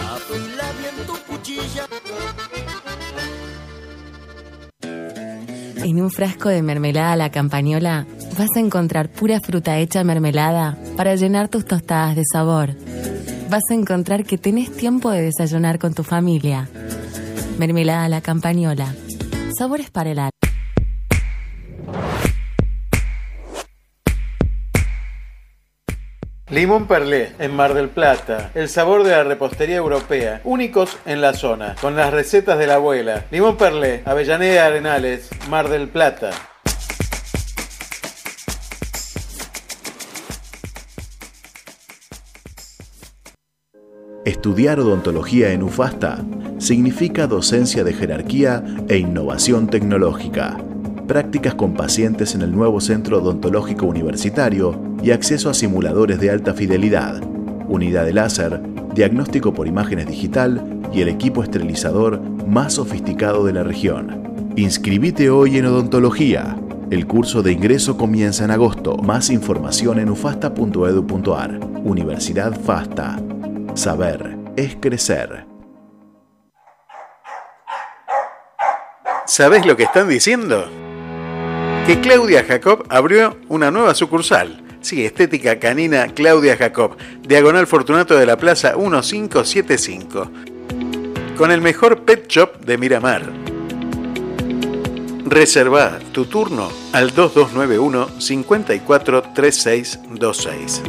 En un frasco de mermelada a la campañola vas a encontrar pura fruta hecha mermelada para llenar tus tostadas de sabor. Vas a encontrar que tenés tiempo de desayunar con tu familia. Mermelada a la campañola. Sabores para el alma. Limón Perlé, en Mar del Plata. El sabor de la repostería europea. Únicos en la zona. Con las recetas de la abuela. Limón Perlé, Avellaneda Arenales, Mar del Plata. Estudiar odontología en UFASTA significa docencia de jerarquía e innovación tecnológica, prácticas con pacientes en el nuevo Centro Odontológico Universitario y acceso a simuladores de alta fidelidad, unidad de láser, diagnóstico por imágenes digital y el equipo esterilizador más sofisticado de la región. Inscribite hoy en odontología. El curso de ingreso comienza en agosto. Más información en ufasta.edu.ar. Universidad FASTA. Saber es crecer. ¿Sabés lo que están diciendo? Que Claudia Jacob abrió una nueva sucursal. Sí, Estética Canina Claudia Jacob, Diagonal Fortunato de la Plaza 1575. Con el mejor pet shop de Miramar. Reserva tu turno al 2291 543626.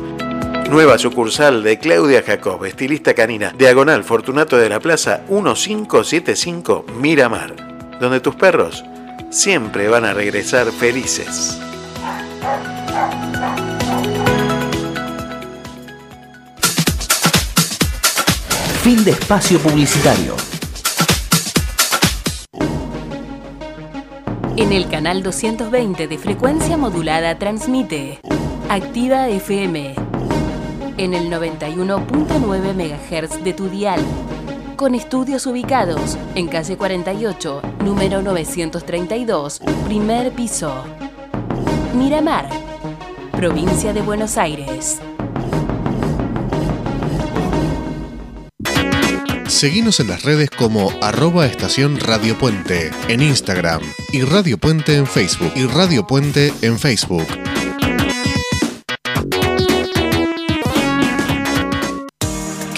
Nueva sucursal de Claudia Jacob, estilista canina, Diagonal Fortunato de la Plaza 1575 Miramar, donde tus perros siempre van a regresar felices. Fin de espacio publicitario. En el canal 220 de frecuencia modulada transmite Activa FM en el 91.9 MHz de tu dial, con estudios ubicados en calle 48, número 932, primer piso. Miramar, provincia de Buenos Aires. Seguinos en las redes como arroba estación Radio Puente en Instagram y Radio Puente en Facebook y Radio Puente en Facebook.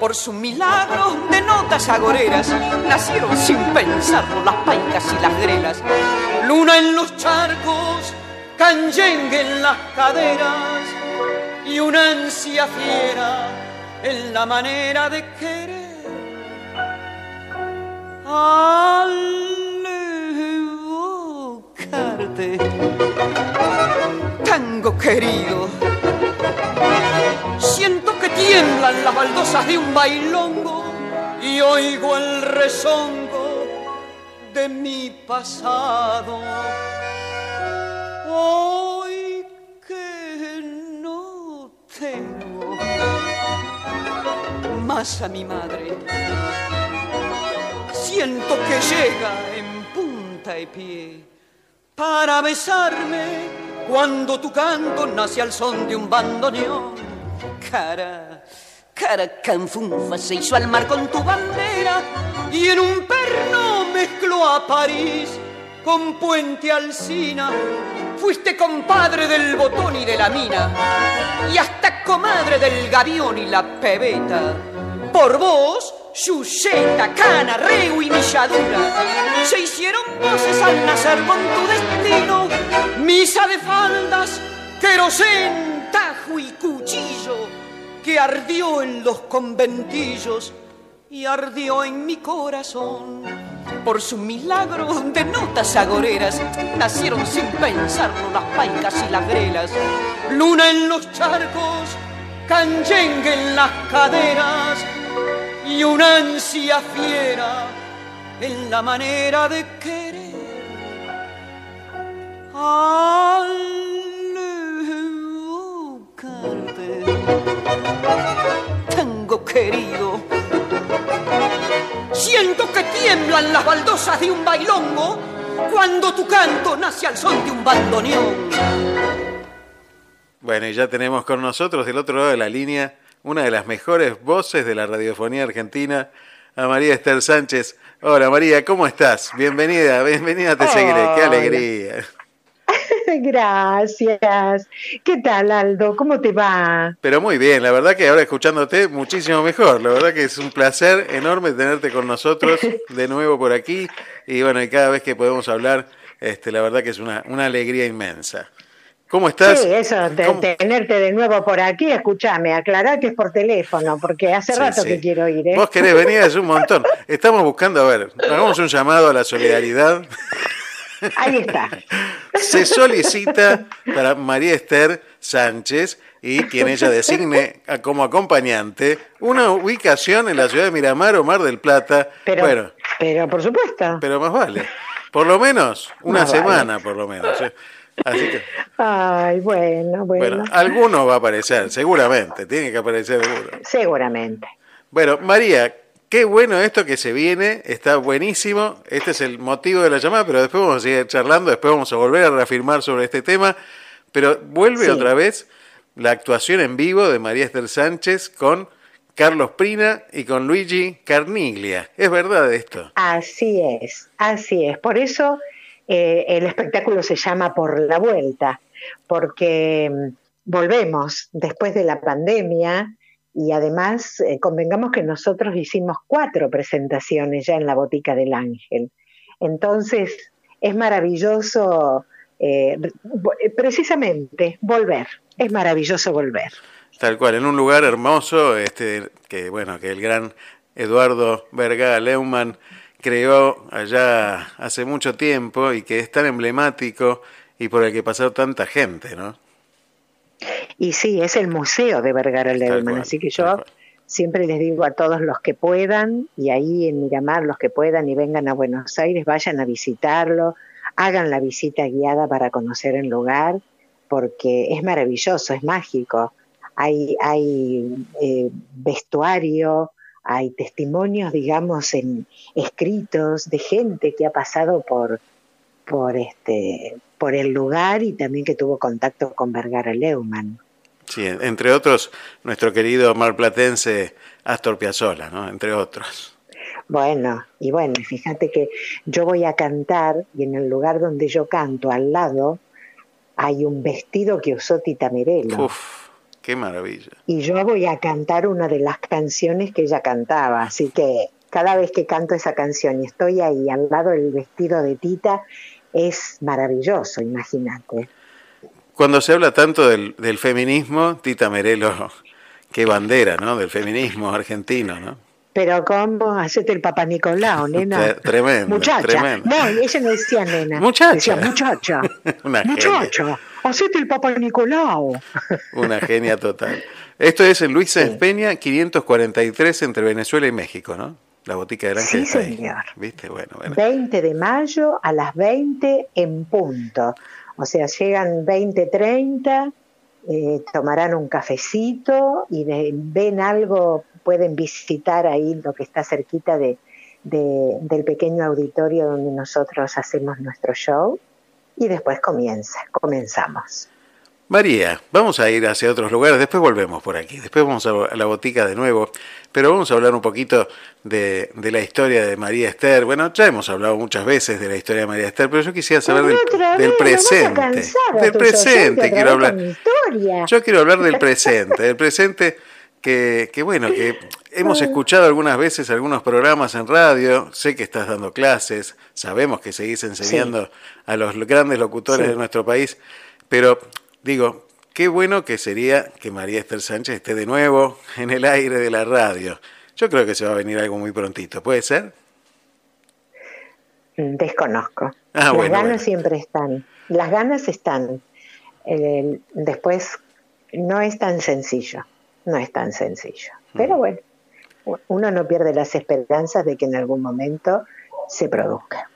Por su milagro de notas agoreras nacieron sin pensarlo las paicas y las grelas. Luna en los charcos, canyengue en las caderas y una ansia fiera en la manera de querer. al evocarte. Tango querido, siento que tiemblan las baldosas de un bailongo y oigo el rezongo de mi pasado. Hoy que no tengo más a mi madre, siento que llega en punta de pie para besarme cuando tu canto nace al son de un bandoneón. Cara, cara canfunfa se hizo al mar con tu bandera y en un perno mezcló a París con Puente Alsina. Fuiste compadre del botón y de la mina y hasta comadre del gavión y la pebeta. Por vos, Yuseta, Cana, Reu y Milladura se hicieron voces al nacer con tu destino. Misa de faldas, querosén, tajo y cuchillo que ardió en los conventillos y ardió en mi corazón. Por su milagro de notas agoreras nacieron sin pensarlo las paicas y las grelas. Luna en los charcos, canyengue en las caderas y una ansia fiera en la manera de querer. Al evocarte, tango querido, siento que tiemblan las baldosas de un bailongo cuando tu canto nace al son de un bandoneón. Bueno, y ya tenemos con nosotros del otro lado de la línea una de las mejores voces de la radiofonía argentina, a María Esther Sánchez. Hola María, ¿cómo estás? Bienvenida, bienvenida, te seguiré, qué alegría. Gracias. ¿Qué tal, Aldo? ¿Cómo te va? Pero muy bien, la verdad que ahora escuchándote muchísimo mejor. La verdad que es un placer enorme tenerte con nosotros de nuevo por aquí. Y bueno, y cada vez que podemos hablar, este, la verdad que es una, una alegría inmensa. ¿Cómo estás? Sí, eso, de tenerte de nuevo por aquí, escúchame, aclarar que es por teléfono, porque hace Sí, rato sí. que quiero ir. ¿eh? Vos querés venir, es un montón. Estamos buscando, a ver, hagamos un llamado a la solidaridad. Ahí está. Se solicita para María Esther Sánchez y quien ella designe como acompañante una ubicación en la ciudad de Miramar o Mar del Plata. Pero, bueno, pero por supuesto. pero más vale. Por lo menos una Más vale. semana, por lo menos. ¿eh? Así que, Ay, bueno, bueno. bueno, alguno va a aparecer, seguramente. Tiene que aparecer alguno. Seguramente. Bueno, María, qué bueno esto que se viene, está buenísimo. Este es el motivo de la llamada, pero después vamos a seguir charlando, después vamos a volver a reafirmar sobre este tema. Pero vuelve Sí. otra vez la actuación en vivo de María Esther Sánchez con Carlos Prina y con Luigi Carniglia. ¿Es verdad esto? Así es, así es. Por eso eh, el espectáculo se llama Por la Vuelta, porque mm, volvemos después de la pandemia y además eh, convengamos que nosotros hicimos cuatro presentaciones ya en la Botica del Ángel. Entonces es maravilloso, eh, precisamente, volver. Es maravilloso volver. Tal cual, en un lugar hermoso, este, que bueno, que el gran Eduardo Vergara Leumann creó allá hace mucho tiempo y que es tan emblemático y por el que pasó tanta gente, ¿no? Y sí, es el museo de Vergara Leumann, así que yo siempre les digo a todos los que puedan, y ahí en Miramar los que puedan y vengan a Buenos Aires, vayan a visitarlo, hagan la visita guiada para conocer el lugar, porque es maravilloso, es mágico. Hay, hay eh, vestuario, hay testimonios, digamos, en, escritos de gente que ha pasado por, por, este, por el lugar y también que tuvo contacto con Vergara Leumann. Sí, entre otros, nuestro querido marplatense Astor Piazzolla, ¿no? Entre otros. Bueno, y bueno, fíjate que yo voy a cantar y en el lugar donde yo canto, al lado, hay un vestido que usó Tita Merelo. Uf, qué maravilla. Y yo voy a cantar una de las canciones que ella cantaba. Así que cada vez que canto esa canción y estoy ahí al lado del vestido de Tita, es maravilloso, imagínate. Cuando se habla tanto del, del feminismo, Tita Merelo, qué bandera, ¿no? Del feminismo argentino, ¿no? Pero ¿cómo? Hacete el Papa Nicolau, nena. Tre- Tremendo. Muchacha. tremendo. No, ella no decía nena. Muchacha. Decía muchacha. Muchacha. Hacete el Papa Nicolau. Una genia total. Esto es en Luis Sáenz Peña, 543 entre Venezuela y México, ¿no? La botica del ángel Sí, está ahí. señor. ¿Viste? Bueno, bueno. 20 de mayo a las 20 en punto. O sea, llegan 20, 30, eh, tomarán un cafecito y de- ven algo, pueden visitar ahí lo que está cerquita de, de- del pequeño auditorio donde nosotros hacemos nuestro show y después comienza, comenzamos. María, vamos a ir hacia otros lugares, después volvemos por aquí, después vamos a la botica de nuevo, pero vamos a hablar un poquito de, de la historia de María Esther. Bueno, ya hemos hablado muchas veces de la historia de María Esther, pero yo quisiera saber del, del presente. Del presente quiero hablar. Yo quiero hablar del presente, del presente que, que bueno, que hemos escuchado algunas veces algunos programas en radio, sé que estás dando clases, sabemos que seguís enseñando a los grandes locutores Sí. de nuestro país, pero digo, qué bueno que sería que María Esther Sánchez esté de nuevo en el aire de la radio. Yo creo que se va a venir algo muy prontito, ¿puede ser? Desconozco. Ah, Las bueno, ganas bueno. siempre están. Las ganas están. El- después no es tan sencillo. No es tan sencillo. Mm. Pero bueno, uno no pierde las esperanzas de que en algún momento se produzca.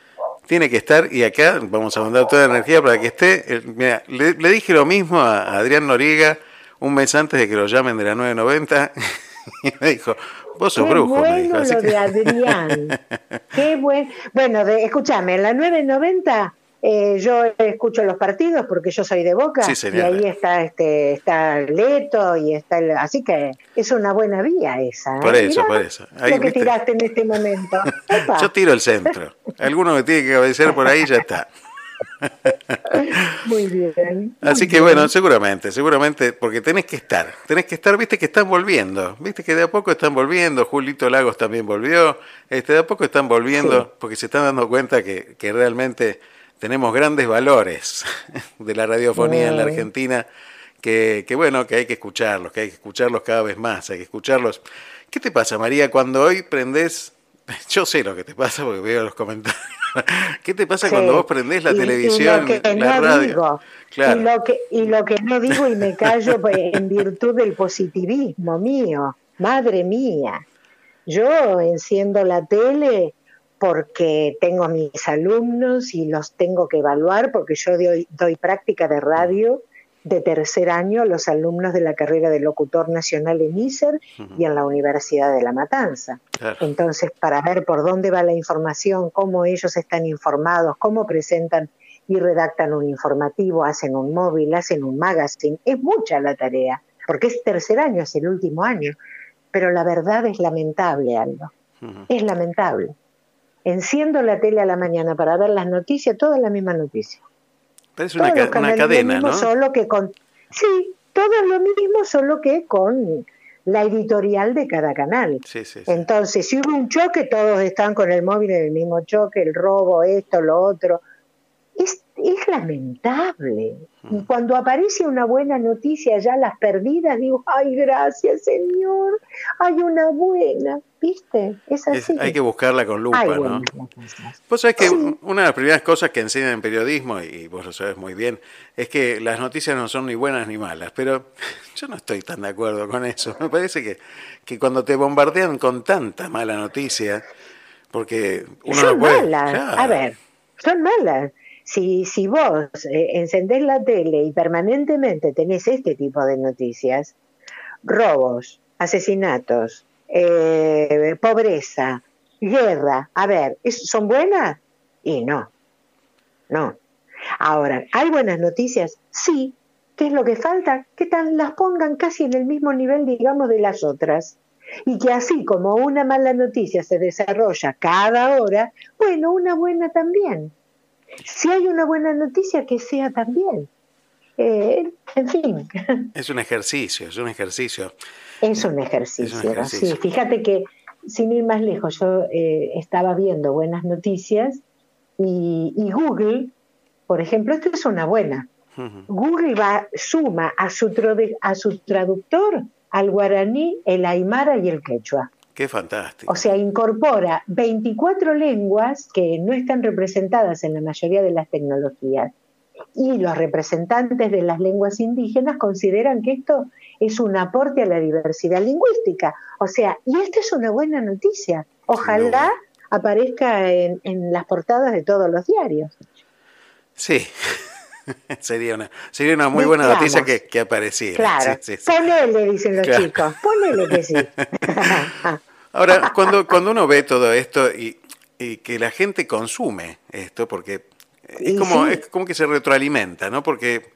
Tiene que estar, y acá vamos a mandar toda la energía para que esté. Eh, mira, le, le dije lo mismo a Adrián Noriega un mes antes de que lo llamen de la 990, y me dijo, vos sos Qué brujo, me bueno dijo. Lo que- de Adrián. Qué buen. Bueno, de, escúchame, en la 990 eh, yo escucho los partidos porque yo soy de Boca Sí, y ahí está este está Leto y está el- así que es una buena vía esa. ¿eh? Por eso, Mirá por eso. Ahí, lo que ¿viste? tiraste en este momento. Yo tiro el centro. Alguno me tiene que cabecear por ahí ya está. Muy bien. Así muy que bien. bueno, seguramente, seguramente, porque tenés que estar, tenés que estar, viste que están volviendo, viste que de a poco están volviendo, Julito Lagos también volvió, este, de a poco están volviendo, Sí. porque se están dando cuenta que, que realmente tenemos grandes valores de la radiofonía en la. Argentina, que, que bueno, que hay que escucharlos, que hay que escucharlos cada vez más, hay que escucharlos. ¿Qué te pasa, María, cuando hoy prendés, yo sé lo que te pasa porque veo los comentarios, ¿qué te pasa Sí. cuando vos prendés la Y- y televisión, que la no radio? digo, Claro. y, lo que, y lo que no digo y me callo en virtud del positivismo mío. Madre mía, yo enciendo la tele porque tengo a mis alumnos y los tengo que evaluar porque yo doy, doy práctica de radio de tercer año a los alumnos de la carrera de locutor nacional en ISER y en la Universidad de La Matanza. Claro. Entonces, para ver por dónde va la información, cómo ellos están informados, cómo presentan y redactan un informativo, hacen un móvil, hacen un magazine, es mucha la tarea, porque es tercer año, es el último año. Pero la verdad es lamentable, Aldo. Es lamentable. Enciendo la tele a la mañana para ver las noticias, toda la misma noticia. Parece una, ca- una cadena, mismo, ¿no? Solo que con, sí, todo es lo mismo, solo que con la editorial de cada canal. Sí, sí, sí. Entonces, si hubo un choque, todos están con el móvil en el mismo choque, el robo, esto, lo otro. Es, es lamentable. Mm. Y cuando aparece una buena noticia, ya las perdidas, digo, ay, gracias, Señor, hay una buena, ¿viste? Es Es- así. hay que buscarla con lupa, ¿no? Vos sabés que Sí. una de las primeras cosas que enseñan en periodismo, y vos lo sabés muy bien, es que las noticias no son ni buenas ni malas, pero yo no estoy tan de acuerdo con eso. Me parece que, que cuando te bombardean con tanta mala noticia, porque uno son no puede... malas. Claro. A ver, son malas. Si, si vos eh, encendés la tele y permanentemente tenés este tipo de noticias, robos, asesinatos, eh, pobreza, guerra, a ver, ¿es- ¿son buenas? Y no, no. Ahora, ¿hay buenas noticias? Sí. ¿Qué es lo que falta? Que tan, las pongan casi en el mismo nivel, digamos, de las otras. Y que así como una mala noticia se desarrolla cada hora, bueno, una buena también. Si hay una buena noticia, que sea también. Eh, en fin, Es un ejercicio, es un ejercicio. es un ejercicio. Es un ejercicio. Sí, fíjate que, sin ir más lejos, yo eh, estaba viendo buenas noticias y, y Google, por ejemplo, esto es una buena. Google va, suma a su, a su traductor al guaraní, el aymara y el quechua. Qué fantástico. O sea, incorpora 24 lenguas que no están representadas en la mayoría de las tecnologías. Y los representantes de las lenguas indígenas consideran que esto es un aporte a la diversidad lingüística. O sea, y esta es una buena noticia. Ojalá aparezca en, en las portadas de todos los diarios. Sí. sería una, sería una muy buena noticia que, que apareciera. Claro, Sí, sí, sí. ponele, dicen los Claro. chicos, ponele que sí. Ahora, cuando, cuando uno ve todo esto y, y que la gente consume esto, porque es como, sí. es como que se retroalimenta, ¿no? Porque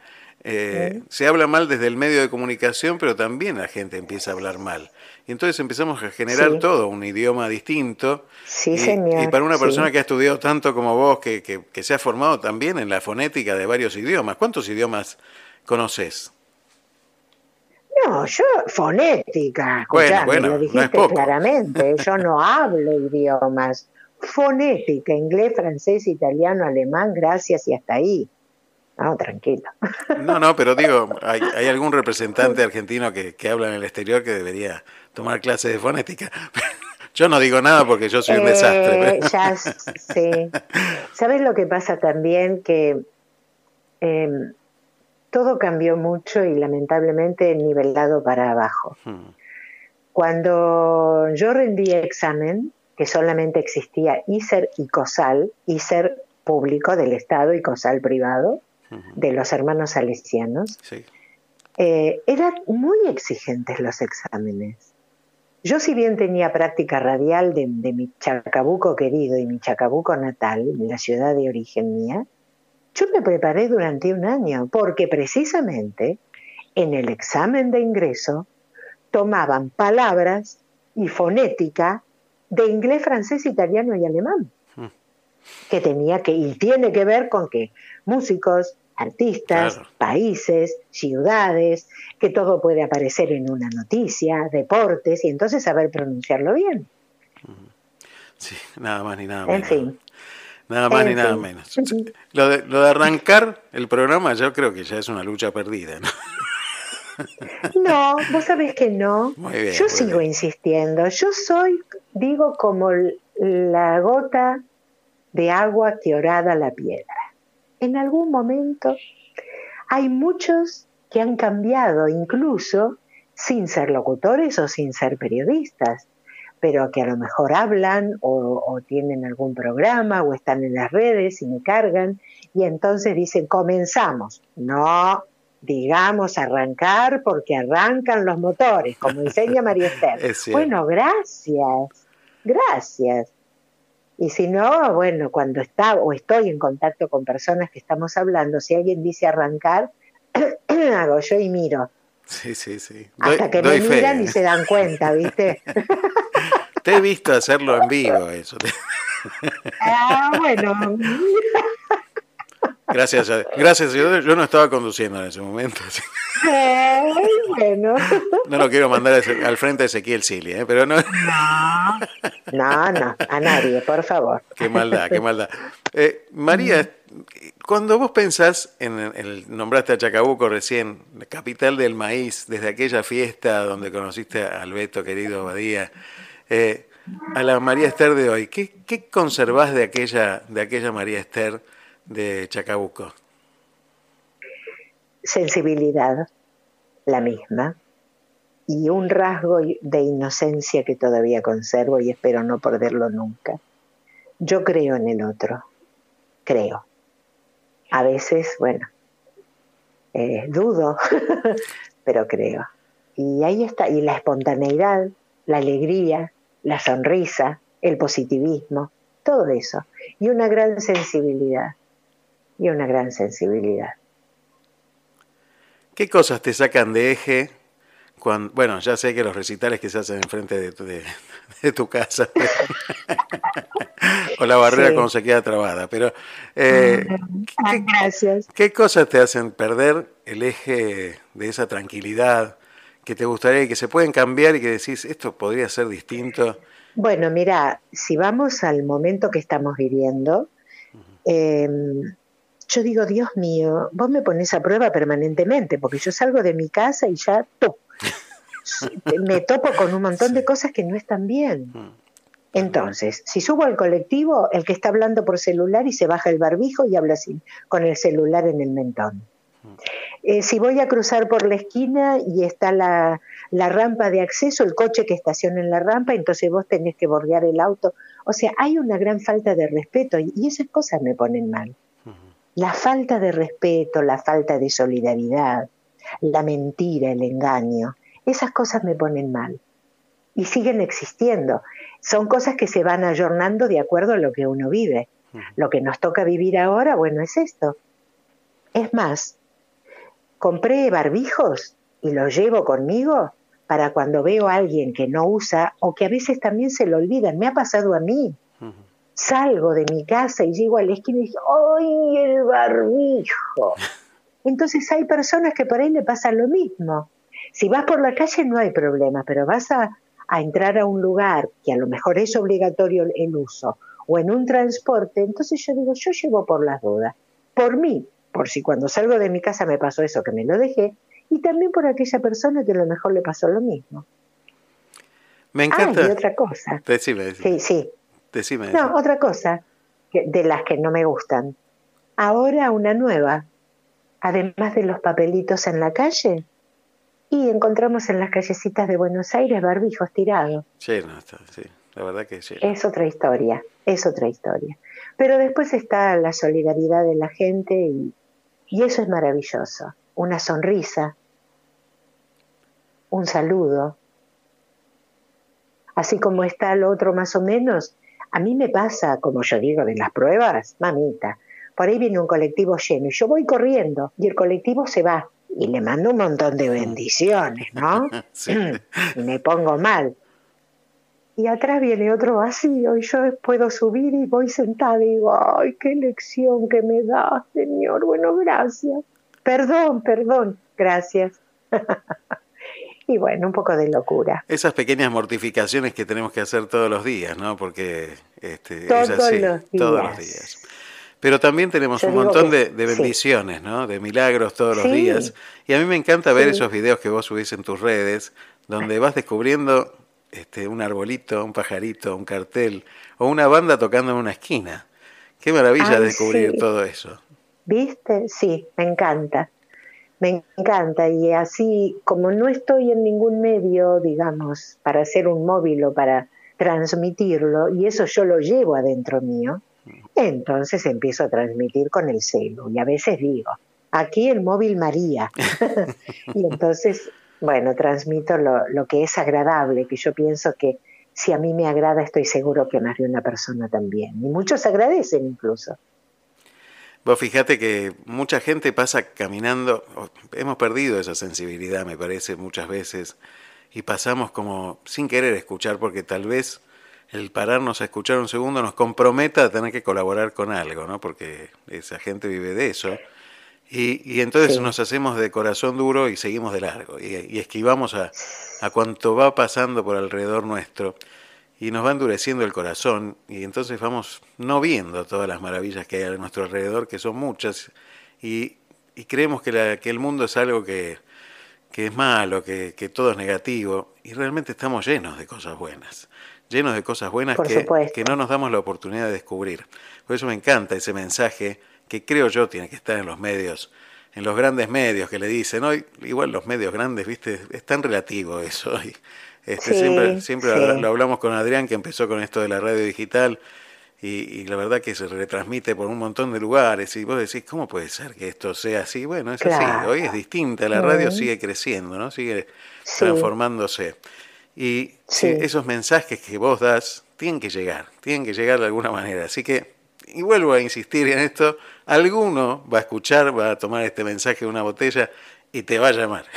eh, se habla mal desde el medio de comunicación, pero también la gente empieza a hablar mal. Y entonces empezamos a generar Sí. todo, un idioma distinto. Sí, y, señor, y para una persona que ha estudiado tanto como vos, que, que- que se ha formado también en la fonética de varios idiomas, ¿cuántos idiomas conoces? No, yo fonética, Bueno, bueno, lo no dijiste claramente, yo no hablo idiomas. Fonética, inglés, francés, italiano, alemán, gracias y hasta ahí. No, tranquilo. No, no, pero digo, ¿hay, hay algún representante argentino que, que habla en el exterior que debería tomar clases de fonética? Yo no digo nada porque yo soy un Eh, desastre. pero- ya, sí. ¿Sabes lo que pasa también? Que eh, todo cambió mucho y lamentablemente nivelado para abajo. Hmm, Cuando yo rendí examen, que solamente existía ISER y COSAL, ISER público del Estado y COSAL privado, de los hermanos salesianos, Sí. eh, eran muy exigentes los exámenes. Yo si bien tenía práctica radial de, de mi Chacabuco querido y mi Chacabuco natal, la ciudad de origen mía, yo me preparé durante un año porque precisamente en el examen de ingreso tomaban palabras y fonética de inglés, francés, italiano y alemán, que tenía que, y tiene que ver con que músicos, artistas, Claro. países, ciudades, que todo puede aparecer en una noticia, deportes, y entonces saber pronunciarlo bien. Sí, nada más ni nada En menos. fin. Nada más ni nada menos. Lo de, lo de arrancar el programa yo creo que ya es una lucha perdida. ¿no? No, vos sabés que no. Muy bien, Yo muy sigo insistiendo. Yo soy, digo, como la gota de agua que orada la piedra. En algún momento hay muchos que han cambiado, incluso sin ser locutores o sin ser periodistas, pero que a lo mejor hablan o, o tienen algún programa o están en las redes y me cargan y entonces dicen, comenzamos. No, digamos arrancar porque arrancan los motores, como enseña María Esther. Es bueno, gracias, gracias. Y si no, bueno, cuando está o estoy en contacto con personas que estamos hablando, si alguien dice arrancar, hago yo y miro. Sí, sí, sí. Hasta Doy- que doy me fe. miran y se dan cuenta, ¿viste? Te he visto hacerlo en vivo eso. ah, bueno. Gracias, a- gracias. Yo, yo no estaba conduciendo en ese momento. Ay, bueno. No lo quiero mandar a ese- al frente de Ezequiel Silly, ¿eh? pero no. No, no, a nadie, por favor. Qué maldad, qué maldad. Eh, María, cuando vos pensás en el, nombraste a Chacabuco recién, la capital del maíz, desde aquella fiesta donde conociste a Alberto, querido Badía, eh, a la María Esther de hoy, ¿qué, qué conservás de aquella, de aquella María Esther de Chacabuco? sensibilidad, la misma, y un rasgo de inocencia que todavía conservo y espero no perderlo nunca. Yo creo en el otro, creo. A veces, bueno, eh, dudo, pero creo. Y ahí está, y la espontaneidad, la alegría, la sonrisa, el positivismo, todo eso. Y una gran sensibilidad, y una gran sensibilidad. ¿Qué cosas te sacan de eje? Cuando, bueno, ya sé que los recitales que se hacen enfrente de tu, de, de tu casa, o la barrera Sí. cuando se queda trabada, pero eh, gracias. ¿qué cosas te hacen perder el eje de esa tranquilidad que te gustaría y que se pueden cambiar y que decís, esto podría ser distinto? Bueno, mira, si vamos al momento que estamos viviendo, eh, yo digo, Dios mío, vos me pones a prueba permanentemente, porque yo salgo de mi casa y ya, ¡pum! me topo con un montón de cosas que no están bien. Mm. Entonces, si subo al colectivo, el que está hablando por celular y se baja el barbijo y habla así, con el celular en el mentón. Eh, si voy a cruzar por la esquina y está la, la rampa de acceso, el coche que estaciona en la rampa, entonces vos tenés que bordear el auto. O sea, hay una gran falta de respeto y, y esas cosas me ponen mal. La falta de respeto, la falta de solidaridad, la mentira, el engaño, esas cosas me ponen mal. Y siguen existiendo. Son cosas que se van ayornando de acuerdo a lo que uno vive. Lo que nos toca vivir ahora, bueno, es esto. Es más, compré barbijos y los llevo conmigo para cuando veo a alguien que no usa o que a veces también se lo olvidan. Me ha pasado a mí. Salgo de mi casa y llego a la esquina y digo, ¡ay, el barbijo! Entonces hay personas que por ahí le pasa lo mismo. Si vas por la calle no hay problema, pero vas a, a entrar a un lugar que a lo mejor es obligatorio el uso o en un transporte, entonces yo digo, yo llevo por las dudas. Por mí, por si cuando salgo de mi casa me pasó eso, que me lo dejé, y también por aquella persona que a lo mejor le pasó lo mismo. Me Ah, encanta. y otra cosa. Decime, decime. Sí, sí. Decime. No, otra cosa de las que no me gustan. Ahora una nueva. Además de los papelitos en la calle, y encontramos en las callecitas de Buenos Aires barbijos tirados. Lleno está, sí. La verdad que sí. Es otra historia, es otra historia. Pero después está la solidaridad de la gente y, y eso es maravilloso. Una sonrisa, un saludo. Así como está lo otro más o menos, a mí me pasa, como yo digo, de las pruebas, mamita, por ahí viene un colectivo lleno y yo voy corriendo y el colectivo se va y le mando un montón de bendiciones, ¿no? Sí. y me pongo mal. Y atrás viene otro vacío y yo puedo subir y voy sentada y digo, ay, qué lección que me da, Señor. Bueno, gracias. Perdón, perdón, gracias. y bueno, un poco de locura. Esas pequeñas mortificaciones que tenemos que hacer todos los días, ¿no? Porque este, es Todos así, los todos los días. días. Pero también tenemos Yo un montón que- de, de sí. bendiciones, ¿no? De milagros todos los Sí. días. Y a mí me encanta ver Sí. esos videos que vos subís en tus redes, donde vas descubriendo este, un arbolito, un pajarito, un cartel o una banda tocando en una esquina. Qué maravilla Ay, descubrir sí. todo eso. ¿Viste? Sí, me encanta. Me encanta. Y así, como no estoy en ningún medio, digamos, para hacer un móvil o para transmitirlo, y eso yo lo llevo adentro mío, entonces empiezo a transmitir con el celu. Y a veces digo, aquí el móvil María. y entonces, bueno, transmito lo, lo que es agradable, que yo pienso que si a mí me agrada, estoy seguro que más de una persona también. Y muchos agradecen incluso. Vos fijate que mucha gente pasa caminando, hemos perdido esa sensibilidad, me parece, muchas veces, y pasamos como sin querer escuchar, porque tal vez el pararnos a escuchar un segundo nos comprometa a tener que colaborar con algo, ¿no? Porque esa gente vive de eso. Y, y entonces Sí. nos hacemos de corazón duro y seguimos de largo, y, y esquivamos a, a cuanto va pasando por alrededor nuestro. Y nos va endureciendo el corazón. Y entonces vamos no viendo todas las maravillas que hay a nuestro alrededor, que son muchas, y, y creemos que, la- que el mundo es algo que, que es malo, que, que todo es negativo, y realmente estamos llenos de cosas buenas, llenos de cosas buenas que, que no nos damos la oportunidad de descubrir. Por eso me encanta ese mensaje que creo yo tiene que estar en los medios, en los grandes medios que le dicen, hoy igual los medios grandes, viste, es tan relativo eso. y, este, Sí, siempre siempre sí. lo- hablamos con Adrián, que empezó con esto de la radio digital, y, y la verdad que se retransmite por un montón de lugares, y vos decís, ¿cómo puede ser que esto sea así? Bueno, es así, hoy es distinta, la radio Mm. sigue creciendo, ¿no? Sigue Sí. transformándose. Y esos mensajes que vos das tienen que llegar, tienen que llegar de alguna manera. Así que, y vuelvo a insistir en esto, alguno va a escuchar, va a tomar este mensaje de una botella y te va a llamar.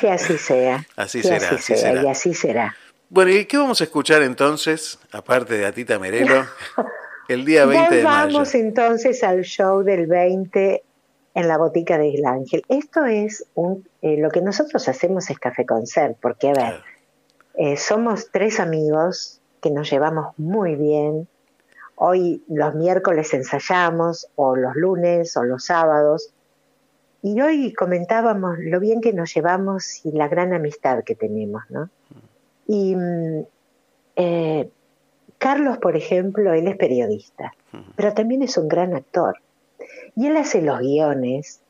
Que así sea. Así que será, así así sea, será. Y así será. Bueno, ¿y qué vamos a escuchar entonces, aparte de Atita Merelo, el día 20 de mayo? Volvamos entonces al show del 20 en la botica de Isla Ángel. Esto es un, eh, lo que nosotros hacemos es café concert, porque a ver, eh, somos tres amigos que nos llevamos muy bien. Hoy los miércoles ensayamos, o los lunes, o los sábados, y hoy comentábamos lo bien que nos llevamos y la gran amistad que tenemos, ¿no? Y mm, eh, Carlos, por ejemplo, él es periodista, pero también es un gran actor. Y él hace los guiones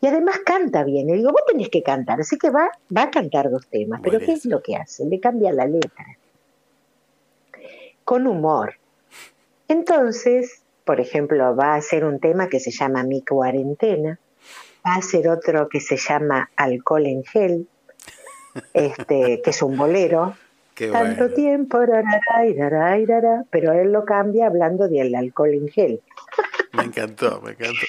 y además canta bien. Y digo, vos tenés que cantar, así que va, va a cantar dos temas, pero ¿qué es lo que hace? Le cambia la letra. Con humor. Entonces, por ejemplo, va a hacer un tema que se llama Mi cuarentena, va a hacer otro que se llama Alcohol en gel, este, que es un bolero. Tanto tiempo, pero él lo cambia hablando del alcohol en gel. Me encantó, me encantó.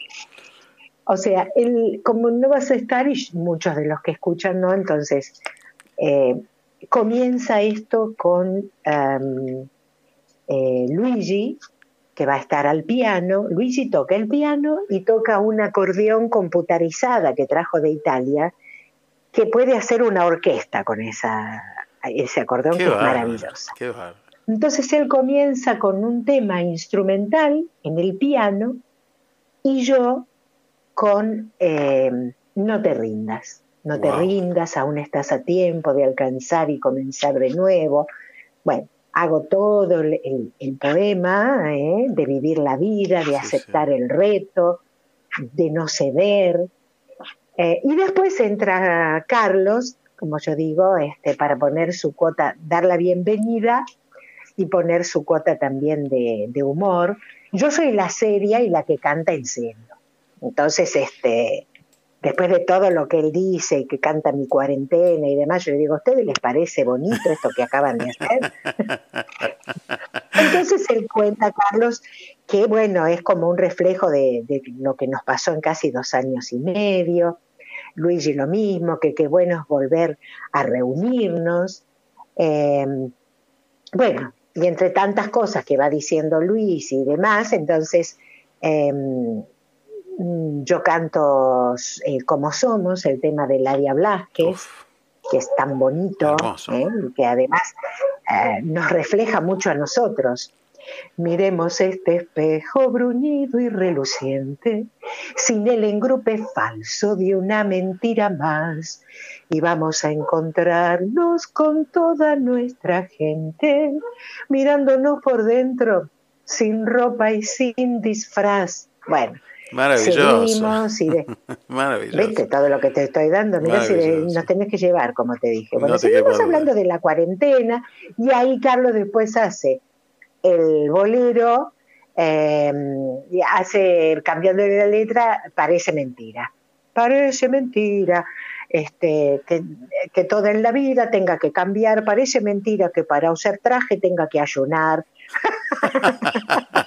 O sea, él, como no vas a estar, y muchos de los que escuchan no, entonces eh, comienza esto con um, eh, Luigi, que va a estar al piano. Luigi toca el piano y toca un acordeón computarizada que trajo de Italia, que puede hacer una orquesta con esa, ese acordeón que es maravilloso. Entonces él comienza con un tema instrumental en el piano y yo con eh, No te rindas, no te rindas, aún estás a tiempo de alcanzar y comenzar de nuevo. Bueno, hago todo el, poema ¿eh? de vivir la vida, de aceptar el reto, de no ceder. Eh, y después entra Carlos, como yo digo, este, para poner su cuota, dar la bienvenida y poner su cuota también de, de humor. Yo soy la seria y la que canta en serio. Entonces, este, después de todo lo que él dice y que canta mi cuarentena y demás, yo le digo, ¿a ustedes les parece bonito esto que acaban de hacer? Entonces él cuenta, Carlos, que bueno, es como un reflejo de, lo que nos pasó en casi dos años y medio. Luigi lo mismo, que qué bueno es volver a reunirnos. Em, bueno, y entre tantas cosas que va diciendo Luis y demás, entonces em, yo canto eh, Como Somos, el tema de Ladia Blasquez, que es tan bonito, ¿eh? que además eh, nos refleja mucho a nosotros. Miremos este espejo bruñido y reluciente, sin el engrupe falso de una mentira más, y vamos a encontrarnos con toda nuestra gente, mirándonos por dentro, sin ropa y sin disfraz. Bueno, Maravilloso. y Maravilloso. ¿Viste todo lo que te estoy dando? Mira si nos tenés que llevar, como te dije. Bueno, seguimos hablando de la cuarentena y ahí Carlos después hace el bolero, eh, hace, cambiando de la letra, parece mentira. Parece mentira. Este, que, que toda en la vida tenga que cambiar, parece mentira que para usar traje tenga que ayunar.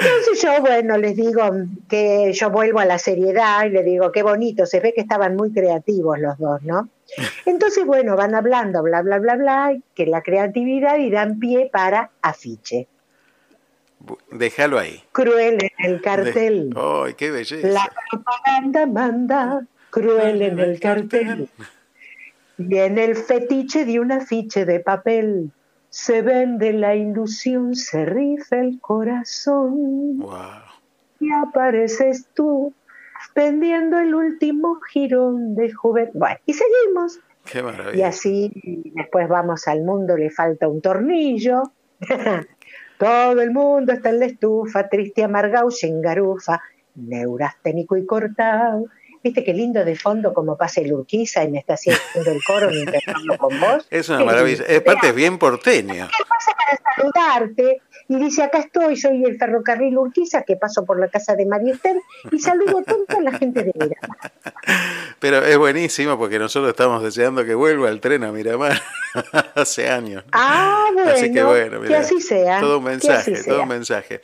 Entonces yo, bueno, les digo que yo vuelvo a la seriedad y les digo, qué bonito, se ve que estaban muy creativos los dos, ¿no? Entonces, bueno, van hablando, bla, bla, bla, bla, que la creatividad y dan pie para afiche. Déjalo ahí. Cruel en el cartel. ¡Ay, qué belleza! La propaganda manda, cruel en el cartel. Y en el fetiche de un afiche de papel se vende la ilusión, se rifa el corazón. Y apareces tú vendiendo el último girón de juventud. Bueno, y seguimos. Qué maravilla. Y así después vamos al mundo, le falta un tornillo. Todo el mundo está en la estufa, triste, amargado, sin garufa, neurasténico y cortado. Viste qué lindo de fondo como pasa el Urquiza y me está haciendo el coro mientras hablo con vos. Es una maravilla. Es parte bien porteña. ¿Qué pasa para saludarte? Y dice, acá estoy, soy el ferrocarril Urquiza, que paso por la casa de María Esther y saludo a la gente de Miramar. Pero es buenísimo porque nosotros estamos deseando que vuelva el tren a Miramar hace años. Ah, bueno, así que, bueno que así sea. Todo un mensaje, todo un mensaje.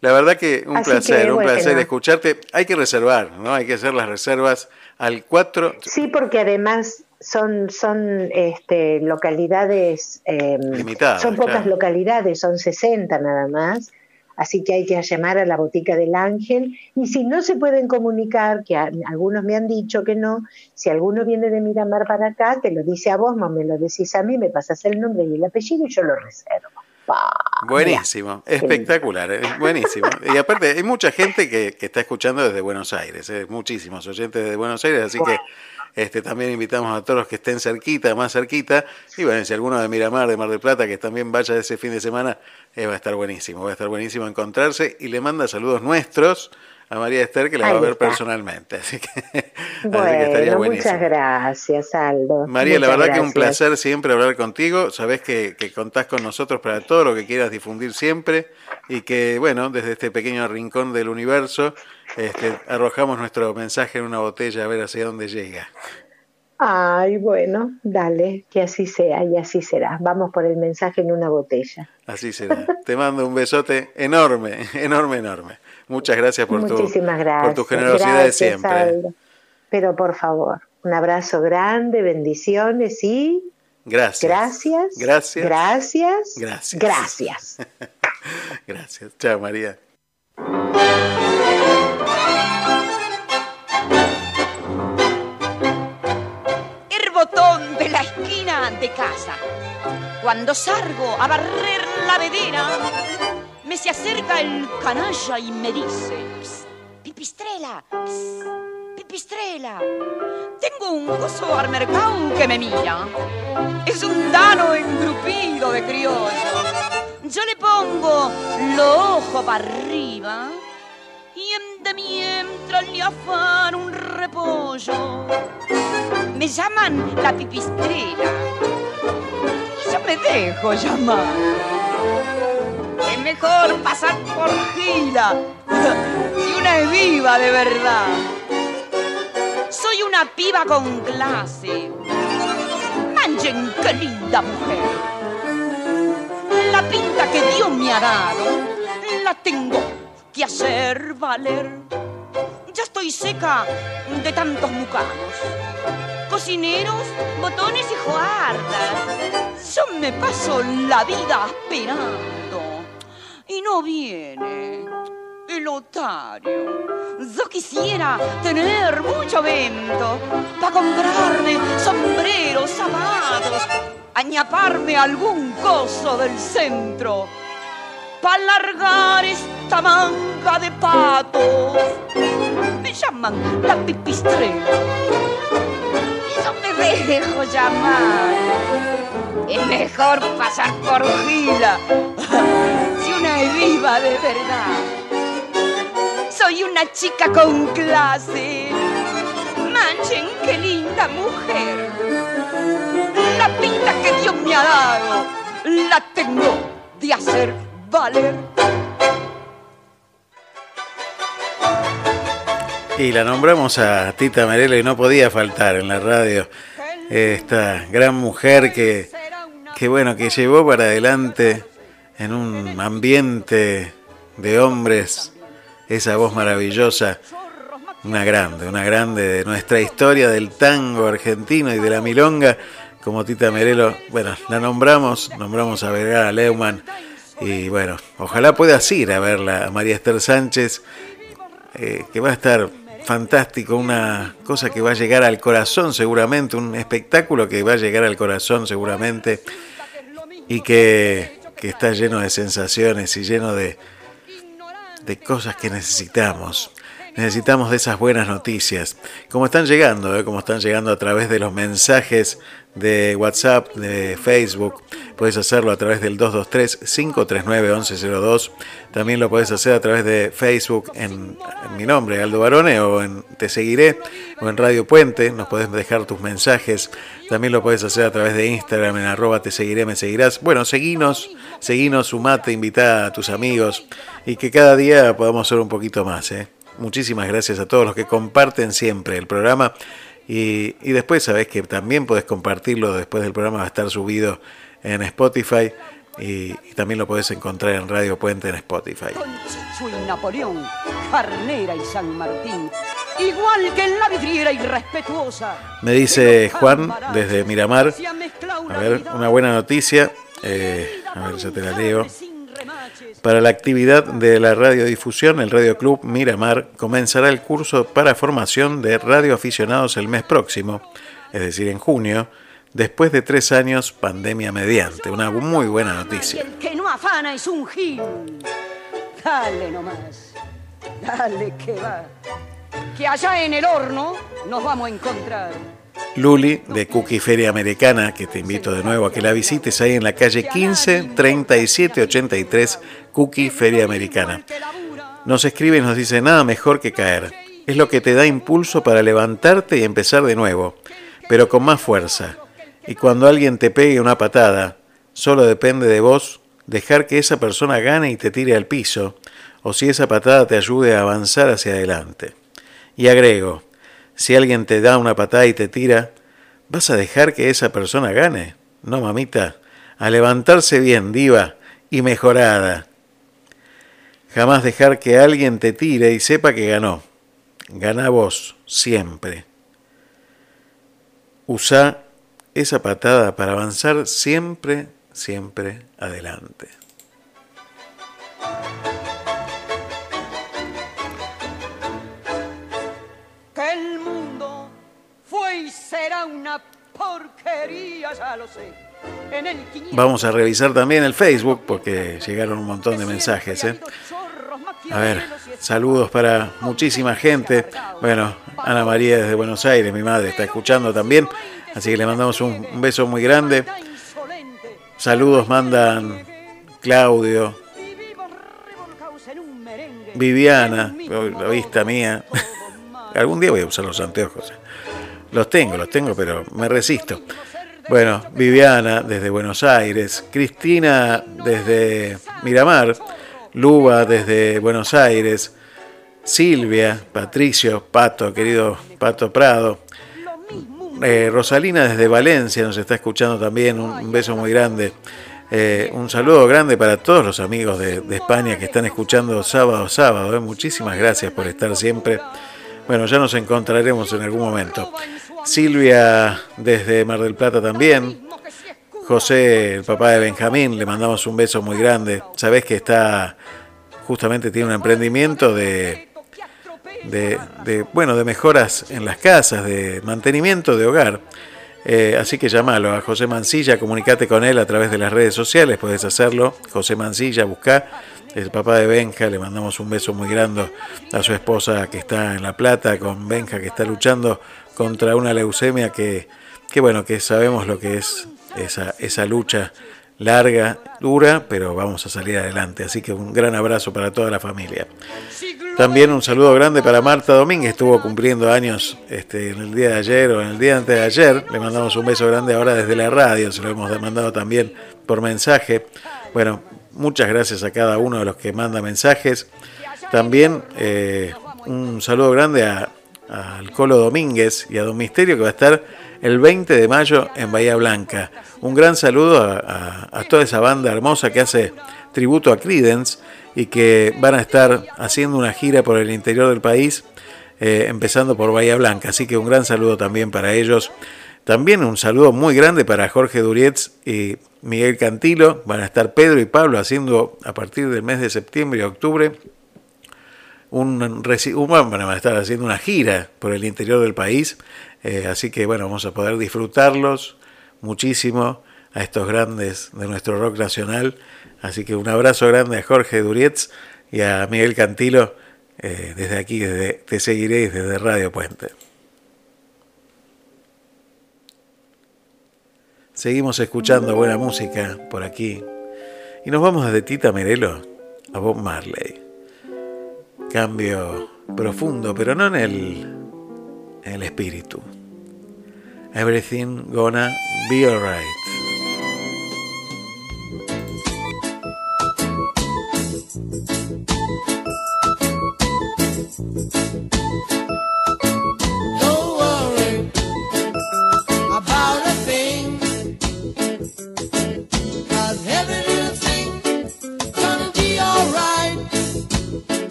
La verdad que un placer, un placer escucharte. Hay que reservar, ¿no? Hay que hacer las reservas al 4. Sí, porque además son, son este, localidades em, limitadas. Son pocas localidades, son 60 nada más. Así que hay que llamar a la botica del ángel. Y si no se pueden comunicar, que algunos me han dicho que no, si alguno viene de Miramar para acá, te lo dice a vos, no me lo decís a mí, me pasas el nombre y el apellido y yo lo reservo. Pa, Buenísimo, espectacular, eh, buenísimo. Y aparte, hay mucha gente que, que está escuchando desde Buenos Aires, eh, muchísimos oyentes desde Buenos Aires, así que este, también invitamos a todos los que estén cerquita, más cerquita. Y bueno, si alguno de Miramar, de Mar del Plata, que también vaya ese fin de semana, eh, va a estar buenísimo, va a estar buenísimo encontrarse. Y le manda saludos nuestros a María Esther, que la Ahí va a ver está. personalmente. Así que, así que Bueno, estaría buenísimo. muchas gracias, Aldo. María, la verdad que un placer siempre hablar contigo. Sabés que, que contás con nosotros para todo lo que quieras difundir siempre y que, bueno, desde este pequeño rincón del universo, este, arrojamos nuestro mensaje en una botella a ver hacia dónde llega. Ay, bueno, dale, que así sea y así será. Vamos por el mensaje en una botella. Así será. Te mando un besote enorme, enorme, enorme. Muchas gracias por tu, Muchísimas gracias. por tu generosidad de siempre. Aldo. Pero por favor, un abrazo grande, bendiciones y Gracias. gracias. Gracias. Gracias. Gracias. Gracias. Gracias. Chao, María. el botón de la esquina de casa. Cuando salgo a barrer la vedera, me se acerca el canalla y me dice: "Psst, Pipistrela, psst, pipistrela, tengo un gozo al mercado que me mira. Es un dano engrupido de criollo. Yo le pongo los ojos para arriba y en de mientras le afan un repollo. Me llaman la pipistrela y yo me dejo llamar. Mejor pasar por gila si una es viva de verdad. Soy una piba con clase. Manchen qué linda mujer. La pinta que Dios me ha dado la tengo que hacer valer. Ya estoy seca de tantos mucanos. Cocineros, botones y juardas. Yo me paso la vida esperando y no viene el otario. Yo quisiera tener mucho vento para comprarme sombreros, zapatos, añaparme algún coso del centro para largar esta manga de patos. Me llaman la me dejo llamar. Es mejor pasar por gila es viva de verdad. Soy una chica con clase. Manchen, qué linda mujer. La pinta que Dios me ha dado la tengo de hacer valer. Y la nombramos a Tita Merelo y no podía faltar en la radio esta gran mujer que, que bueno, que llevó para adelante en un ambiente de hombres esa voz maravillosa, una grande, una grande de nuestra historia del tango argentino y de la milonga, como Tita Merelo, bueno, la nombramos, nombramos a Vergara Leumann. Y bueno, ojalá puedas ir a verla a María Esther Sánchez, eh, que va a estar fantástico, una cosa que va a llegar al corazón seguramente, un espectáculo que va a llegar al corazón seguramente y que, que está lleno de sensaciones y lleno de, de cosas que necesitamos. Necesitamos de esas buenas noticias. Como están llegando, ¿eh? como están llegando a través de los mensajes de WhatsApp, de Facebook. Puedes hacerlo a través del 223-539-1102. También lo puedes hacer a través de Facebook en, mi nombre, Aldo Barone, o en Te Seguiré, o en Radio Puente. Nos puedes dejar tus mensajes. También lo puedes hacer a través de Instagram en arroba Te Seguiré, me seguirás. Bueno, seguinos, seguinos, sumate, invita a tus amigos y que cada día podamos ser un poquito más. ¿eh? Muchísimas gracias a todos los que comparten siempre el programa. Y, y después sabés que también podés compartirlo después del programa, va a estar subido en Spotify y, y también lo podés encontrar en Radio Puente en Spotify. Y Napoleón, Carnera y San Martín, igual que en la vidriera irrespetuosa. Me dice Juan desde Miramar, a ver, una buena noticia, eh, a ver, ya te la leo. Para la actividad de la radiodifusión, el Radio Club Miramar comenzará el curso para formación de radioaficionados el mes próximo, es decir, en junio, después de tres años pandemia mediante. Una muy buena noticia. El que no afana es un gil. Dale nomás. Dale que va. Que allá en el horno nos vamos a encontrar. Luli de Cookie Feria Americana, que te invito de nuevo a que la visites ahí en la calle 15 37 83 Cookie Feria Americana. Nos escribe y nos dice nada mejor que caer. Es lo que te da impulso para levantarte y empezar de nuevo, pero con más fuerza. Y cuando alguien te pegue una patada, solo depende de vos dejar que esa persona gane y te tire al piso, o si esa patada te ayude a avanzar hacia adelante. Y agrego, si alguien te da una patada y te tira, ¿vas a dejar que esa persona gane? No, mamita, a levantarse bien, diva, y mejorada. Jamás dejar que alguien te tire y sepa que ganó. Gana vos, siempre. Usa esa patada para avanzar siempre, siempre adelante. Una porquería, ya lo sé. En el 500 Vamos a revisar también el Facebook porque llegaron un montón de mensajes. ¿eh? A ver, saludos para muchísima gente. Bueno, Ana María desde Buenos Aires, mi madre, está escuchando también. Así que le mandamos un, un beso muy grande. Saludos mandan Claudio, Viviana, la vista mía. Algún día voy a usar los anteojos. Los tengo, los tengo, pero me resisto. Bueno, Viviana desde Buenos Aires, Cristina desde Miramar, Luba desde Buenos Aires, Silvia, Patricio, Pato, querido Pato Prado, eh, Rosalina desde Valencia nos está escuchando también, un, beso muy grande. Eh, un saludo grande para todos los amigos de, España que están escuchando sábado sábado. eh. Muchísimas gracias por estar siempre. Bueno, ya nos encontraremos en algún momento. Silvia desde Mar del Plata también. José, el papá de Benjamín, le mandamos un beso muy grande. Sabés que está, justamente tiene un emprendimiento de, de, bueno, de mejoras en las casas, de mantenimiento de hogar. Eh, así que llámalo a José Mancilla, comunicate con él a través de las redes sociales, puedes hacerlo. José Mancilla, busca el papá de Benja, le mandamos un beso muy grande a su esposa que está en La Plata, con Benja que está luchando contra una leucemia que, que bueno, que sabemos lo que es esa, esa lucha larga, dura, pero vamos a salir adelante. Así que un gran abrazo para toda la familia. También un saludo grande para Marta Domínguez, estuvo cumpliendo años este, en el día de ayer o en el día antes de ayer. Le mandamos un beso grande ahora desde la radio, se lo hemos mandado también por mensaje. Bueno, muchas gracias a cada uno de los que manda mensajes. También eh, un saludo grande a, al Colo Domínguez y a Don Misterio que va a estar el 20 de mayo en Bahía Blanca. Un gran saludo a toda esa banda hermosa que hace tributo a Credence y que van a estar haciendo una gira por el interior del país, eh, empezando por Bahía Blanca. Así que un gran saludo también para ellos. También un saludo muy grande para Jorge Durietz y Miguel Cantilo. Van a estar Pedro y Pablo haciendo a partir del mes de septiembre y octubre un, un van a estar haciendo una gira por el interior del país. Eh, así que bueno, vamos a poder disfrutarlos muchísimo a estos grandes de nuestro rock nacional. Así que un abrazo grande a Jorge Durietz y a Miguel Cantilo eh, desde aquí, desde Te Seguiréis, desde Radio Puente. Seguimos escuchando buena música por aquí. Y nos vamos desde Tita Merelo a Bob Marley. Cambio profundo, pero no en el, en el espíritu. Everything gonna be alright.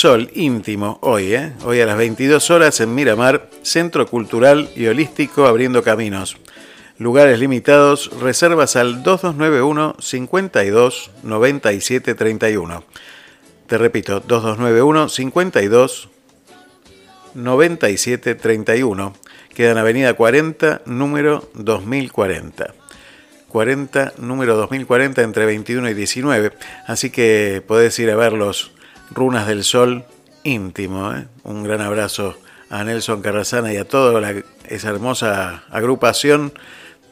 Sol íntimo hoy, ¿eh? Hoy a las 22 horas en Miramar, Centro Cultural y Holístico Abriendo Caminos. Lugares limitados, reservas al 2291 52 97 31. Te repito, 2291 52 97 31. Queda en Avenida 40, número 2040. 40, número 2040, entre 21 y 19. Así que podés ir a ver los Runas del Sol íntimo. ¿eh? Un gran abrazo a Nelson Carrasana y a toda la- esa hermosa agrupación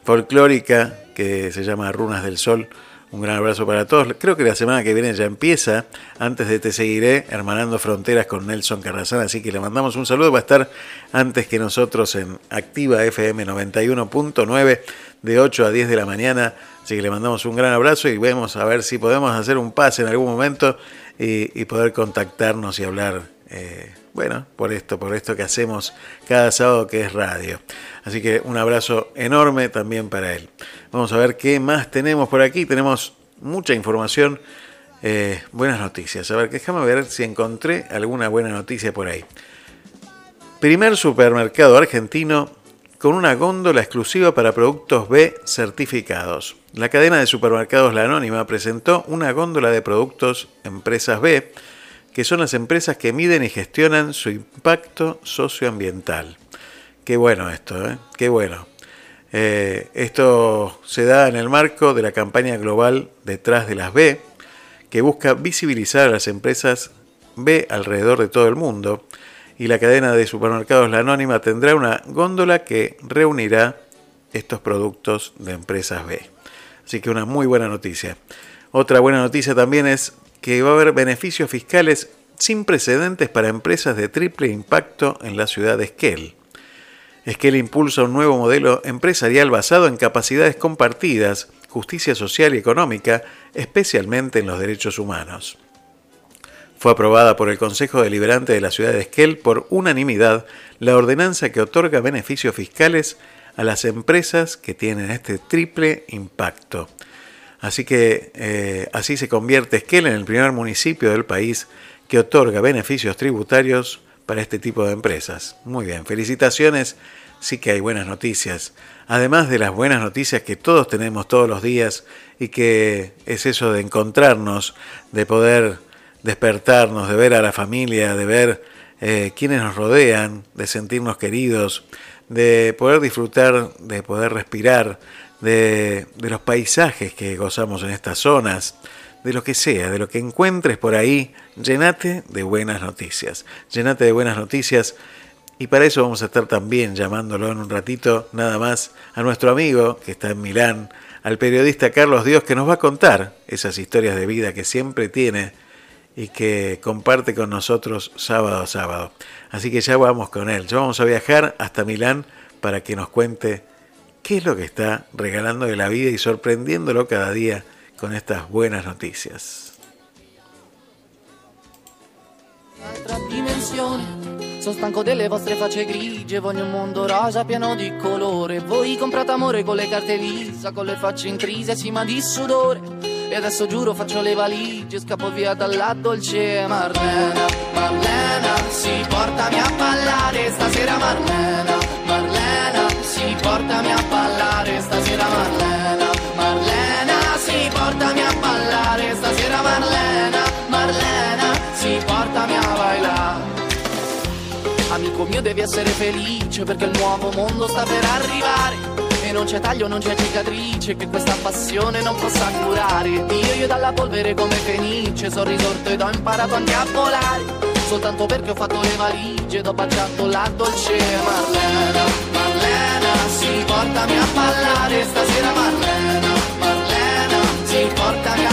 folclórica que se llama Runas del Sol. Un gran abrazo para todos. Creo que la semana que viene ya empieza. Antes de Te Seguiré, Hermanando Fronteras con Nelson Carrasana. Así que le mandamos un saludo. Va a estar antes que nosotros en Activa FM 91.9 de 8 a 10 de la mañana. Así que le mandamos un gran abrazo y vemos a ver si podemos hacer un pase en algún momento y, poder contactarnos y hablar, eh, bueno, por esto, por esto que hacemos cada sábado que es radio. Así que un abrazo enorme también para él. Vamos a ver qué más tenemos por aquí. Tenemos mucha información, eh, buenas noticias. A ver, déjame ver si encontré alguna buena noticia por ahí. Primer supermercado argentino con una góndola exclusiva para productos B certificados. La cadena de supermercados La Anónima presentó una góndola de productos Empresas B que son las empresas que miden y gestionan su impacto socioambiental. Qué bueno esto, ¿eh? Qué bueno. Eh, esto se da en el marco de la campaña global Detrás de las B, que busca visibilizar a las empresas B alrededor de todo el mundo, y la cadena de supermercados La Anónima tendrá una góndola que reunirá estos productos de empresas B. Así que una muy buena noticia. Otra buena noticia también es que va a haber beneficios fiscales sin precedentes para empresas de triple impacto en la ciudad de Esquel. Esquel impulsa un nuevo modelo empresarial basado en capacidades compartidas, justicia social y económica, especialmente en los derechos humanos. Fue aprobada por el Consejo Deliberante de la ciudad de Esquel por unanimidad la ordenanza que otorga beneficios fiscales a las empresas que tienen este triple impacto. Así que eh, así se convierte Esquel en el primer municipio del país que otorga beneficios tributarios para este tipo de empresas. Muy bien, felicitaciones, sí que hay buenas noticias. Además de las buenas noticias que todos tenemos todos los días y que es eso de encontrarnos, de poder despertarnos, de ver a la familia, de ver eh, quienes nos rodean, de sentirnos queridos, de poder disfrutar, de poder respirar, de, de los paisajes que gozamos en estas zonas, de lo que sea, de lo que encuentres por ahí, llenate de buenas noticias. Llenate de buenas noticias y para eso vamos a estar también llamándolo en un ratito nada más a nuestro amigo que está en Milán, al periodista Carlos Dios que nos va a contar esas historias de vida que siempre tiene y que comparte con nosotros sábado a sábado. Así que ya vamos con él, ya vamos a viajar hasta Milán para que nos cuente qué es lo que está regalando de la vida y sorprendiéndolo cada día con estas buenas noticias. Altra dimensione. Sono stanco delle vostre facce grigie, voglio un mondo rosa pieno di colore. Voi comprate amore con le carte Visa, con le facce intrise, sì ma di sudore. E adesso giuro faccio le valigie, scappo via dalla dolce Marlena. Marlena, sì, portami a ballare stasera Marlena. Marlena, sì, portami a ballare stasera. Marlena, Mio devi essere felice perché il nuovo mondo sta per arrivare. E non c'è taglio, non c'è cicatrice che questa passione non possa curare. Io io dalla polvere come fenice sono risorto ed ho imparato anche a volare. Soltanto perché ho fatto le valigie ed ho baciato la dolce Marlena. Marlena, sì, portami a ballare stasera Marlena. Marlena, sì, portami a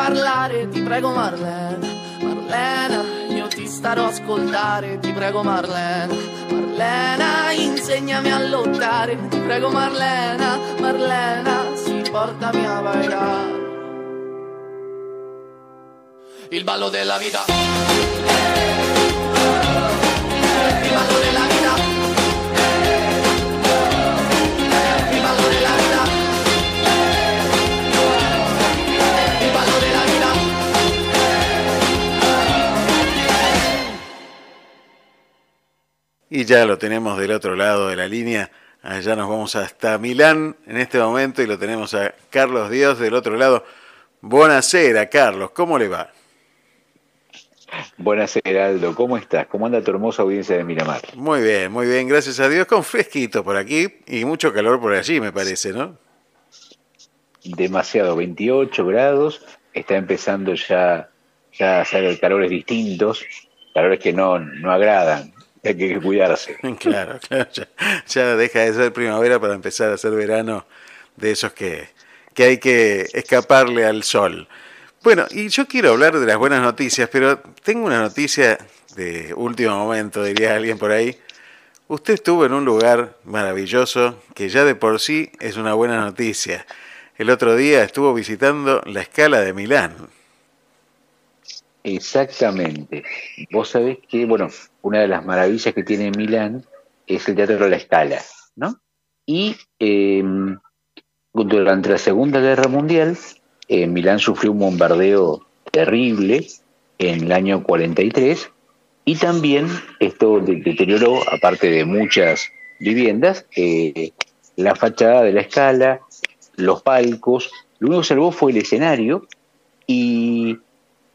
parlare Ti prego Marlena Marlena, io ti starò a ascoltare Ti prego Marlena Marlena, insegnami a lottare Ti prego Marlena Marlena, sì, portami a ballare Il ballo della vita Y ya lo tenemos del otro lado de la línea. Allá nos vamos hasta Milán en este momento y lo tenemos a Carlos Díaz del otro lado. Buenasera, Carlos, ¿cómo le va? Buenas, Heraldo. ¿Cómo estás? ¿Cómo anda tu hermosa audiencia de Miramar? Muy bien, muy bien, gracias a Dios, con fresquito por aquí y mucho calor por allí, me parece, ¿no? Demasiado, 28 grados. Está empezando ya, ya a hacer calores distintos, calores que no, no agradan. Hay que cuidarse. Claro, claro, ya, ya deja de ser primavera para empezar a ser verano de esos que, que hay que escaparle al sol. Bueno, y yo quiero hablar de las buenas noticias, pero tengo una noticia de último momento, diría alguien por ahí. Usted estuvo en un lugar maravilloso que ya de por sí es una buena noticia. El otro día estuvo visitando la escala de Milán. Exactamente. Vos sabés que, bueno, una de las maravillas que tiene Milán es el Teatro de la Scala, ¿no? Y eh, durante la Segunda Guerra Mundial, eh, Milán sufrió un bombardeo terrible en el año 43 y también esto de- deterioró, aparte de muchas viviendas, eh, la fachada de la escala, los palcos. Lo único que salvó fue el escenario y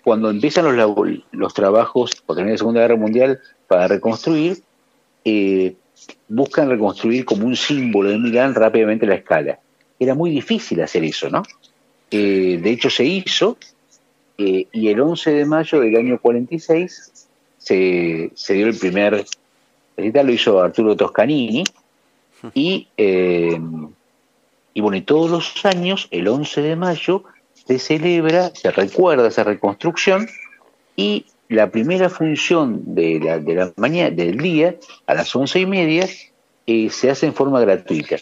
cuando empiezan los, los trabajos, por tener la Segunda Guerra Mundial, para reconstruir, eh, buscan reconstruir como un símbolo de Milán rápidamente la escala. Era muy difícil hacer eso, ¿no? Eh, de hecho, se hizo eh, y el 11 de mayo del año 46 se, dio el primer recital, lo hizo Arturo Toscanini y, y bueno, y todos los años, el 11 de mayo, se celebra, se recuerda esa reconstrucción y la primera función de la, de la mañana, del día, a las once y media, eh, se hace en forma gratuita,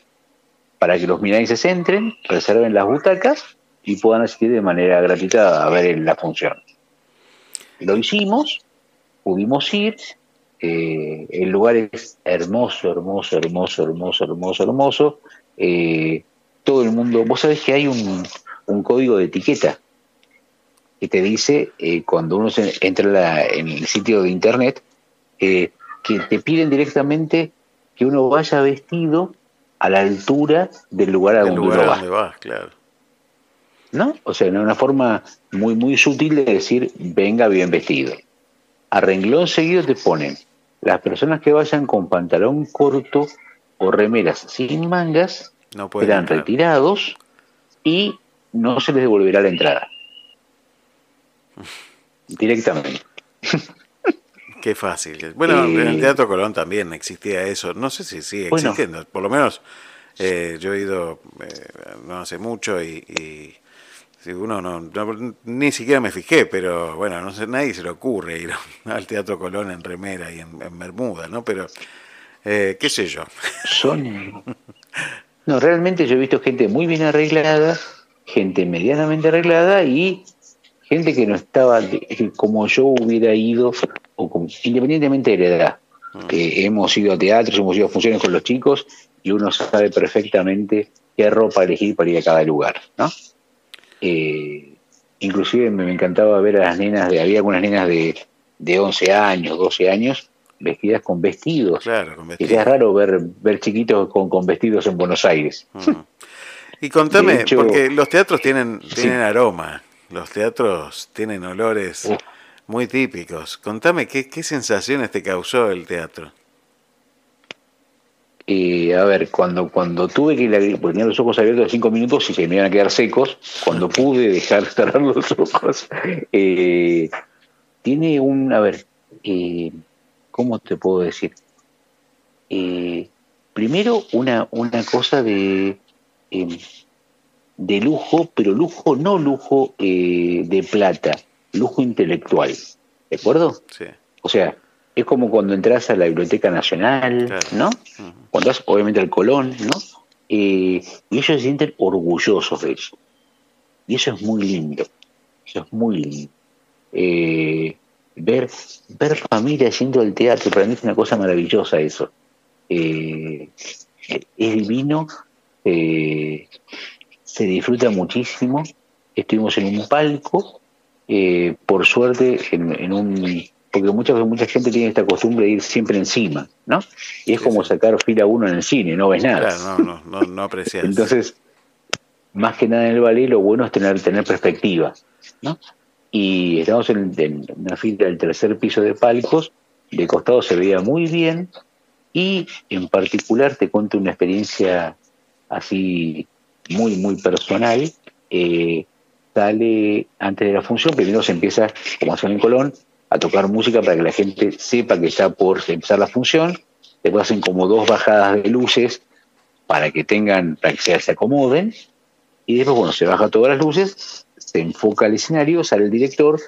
para que los milanenses entren, reserven las butacas y puedan asistir de manera gratuita a ver la función. Lo hicimos, pudimos ir, eh, el lugar es hermoso, hermoso, hermoso, hermoso, hermoso, hermoso. eh, todo el mundo, vos sabés que hay un, un código de etiqueta que te dice eh, cuando uno se entra en la- en el sitio de internet eh, que te piden directamente que uno vaya vestido a la altura del lugar a donde lugar uno va. donde vas, claro. ¿no? O sea, una forma muy, muy sutil de decir, venga bien vestido. A renglón seguido te ponen, las personas que vayan con pantalón corto o remeras sin mangas No serán entrar. retirados y no se les devolverá la entrada. Directamente. Qué fácil. Bueno, Eh, en el Teatro Colón también existía eso. No sé si sigue Bueno. existiendo. Por lo menos eh, yo he ido eh, no hace mucho y, y si uno no, no- ni siquiera me fijé, pero bueno, no sé, nadie se le ocurre ir al Teatro Colón en remera y en, en bermuda, ¿no? Pero eh, qué sé yo. Son. No, realmente yo he visto gente muy bien arreglada, gente medianamente arreglada y gente que no estaba como yo hubiera ido, o como- independientemente de la edad. Eh, hemos ido a teatros, hemos ido a funciones con los chicos y uno sabe perfectamente qué ropa elegir para ir a cada lugar, ¿no? Eh, inclusive me, me encantaba ver a las nenas, de, había algunas nenas de, de 11 años, 12 años, vestidas con vestidos. Claro, con ya es raro ver, ver chiquitos con, con vestidos en Buenos Aires. Y contame, hecho- porque los teatros tienen, tienen aroma, los teatros tienen olores muy típicos. Contame, ¿qué, qué sensaciones te causó el teatro? Y a ver, cuando, cuando tuve que ir, a- porque tenía los ojos abiertos de cinco minutos y se me iban a quedar secos, cuando pude dejar cerrar los ojos, eh, tiene un, a ver, eh, ¿cómo te puedo decir? Eh, primero, una, una cosa de, eh, de lujo, pero lujo, no lujo eh, de plata, lujo intelectual, ¿de acuerdo? Sí. O sea, es como cuando entras a la Biblioteca Nacional, ¿no? Cuando vas, obviamente, al Colón, ¿no? Eh, y ellos se sienten orgullosos de eso. Y eso es muy lindo. Eso es muy lindo. Eh, ver, ver familia yendo al teatro, para mí es una cosa maravillosa eso. Eh, es divino, eh, se disfruta muchísimo. Estuvimos en un palco, eh, por suerte, en, en un. Porque veces mucha gente tiene esta costumbre de ir siempre encima, ¿no? Y es como sacar fila uno en el cine, no ves nada. Claro, no, no, no, no aprecias. Entonces, más que nada en el ballet, lo bueno es tener, tener perspectiva, ¿no? Y estamos en, en una fila del tercer piso de palcos, de costado se veía muy bien, y en particular te cuento una experiencia así muy, muy personal. Eh, sale antes de la función, primero se empieza, como hacen en Colón, a tocar música para que la gente sepa que está por empezar la función. Después hacen como dos bajadas de luces para que tengan, para que se, acomoden. Y después, bueno, se baja todas las luces, se enfoca al escenario, sale el director,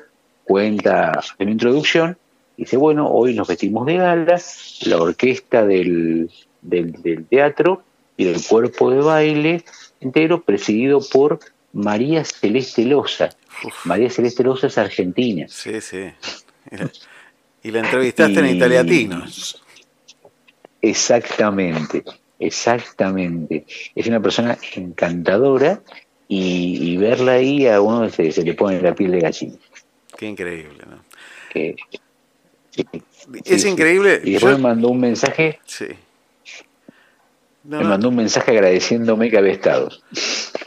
cuenta en introducción, dice, bueno, hoy nos vestimos de gala, la orquesta del, del teatro y del cuerpo de baile entero, presidido por María Celeste Loza. María Celeste Loza es argentina. Sí, sí. Y la entrevistaste en Y- Italiatinos. Exactamente, exactamente. Es una persona encantadora y, y verla ahí a uno se, se le pone la piel de gallina. Qué increíble, ¿no? Que- sí, Es sí. increíble. Y después Yo- me mandó un mensaje, Sí. No, me no. mandó un mensaje agradeciéndome que había estado.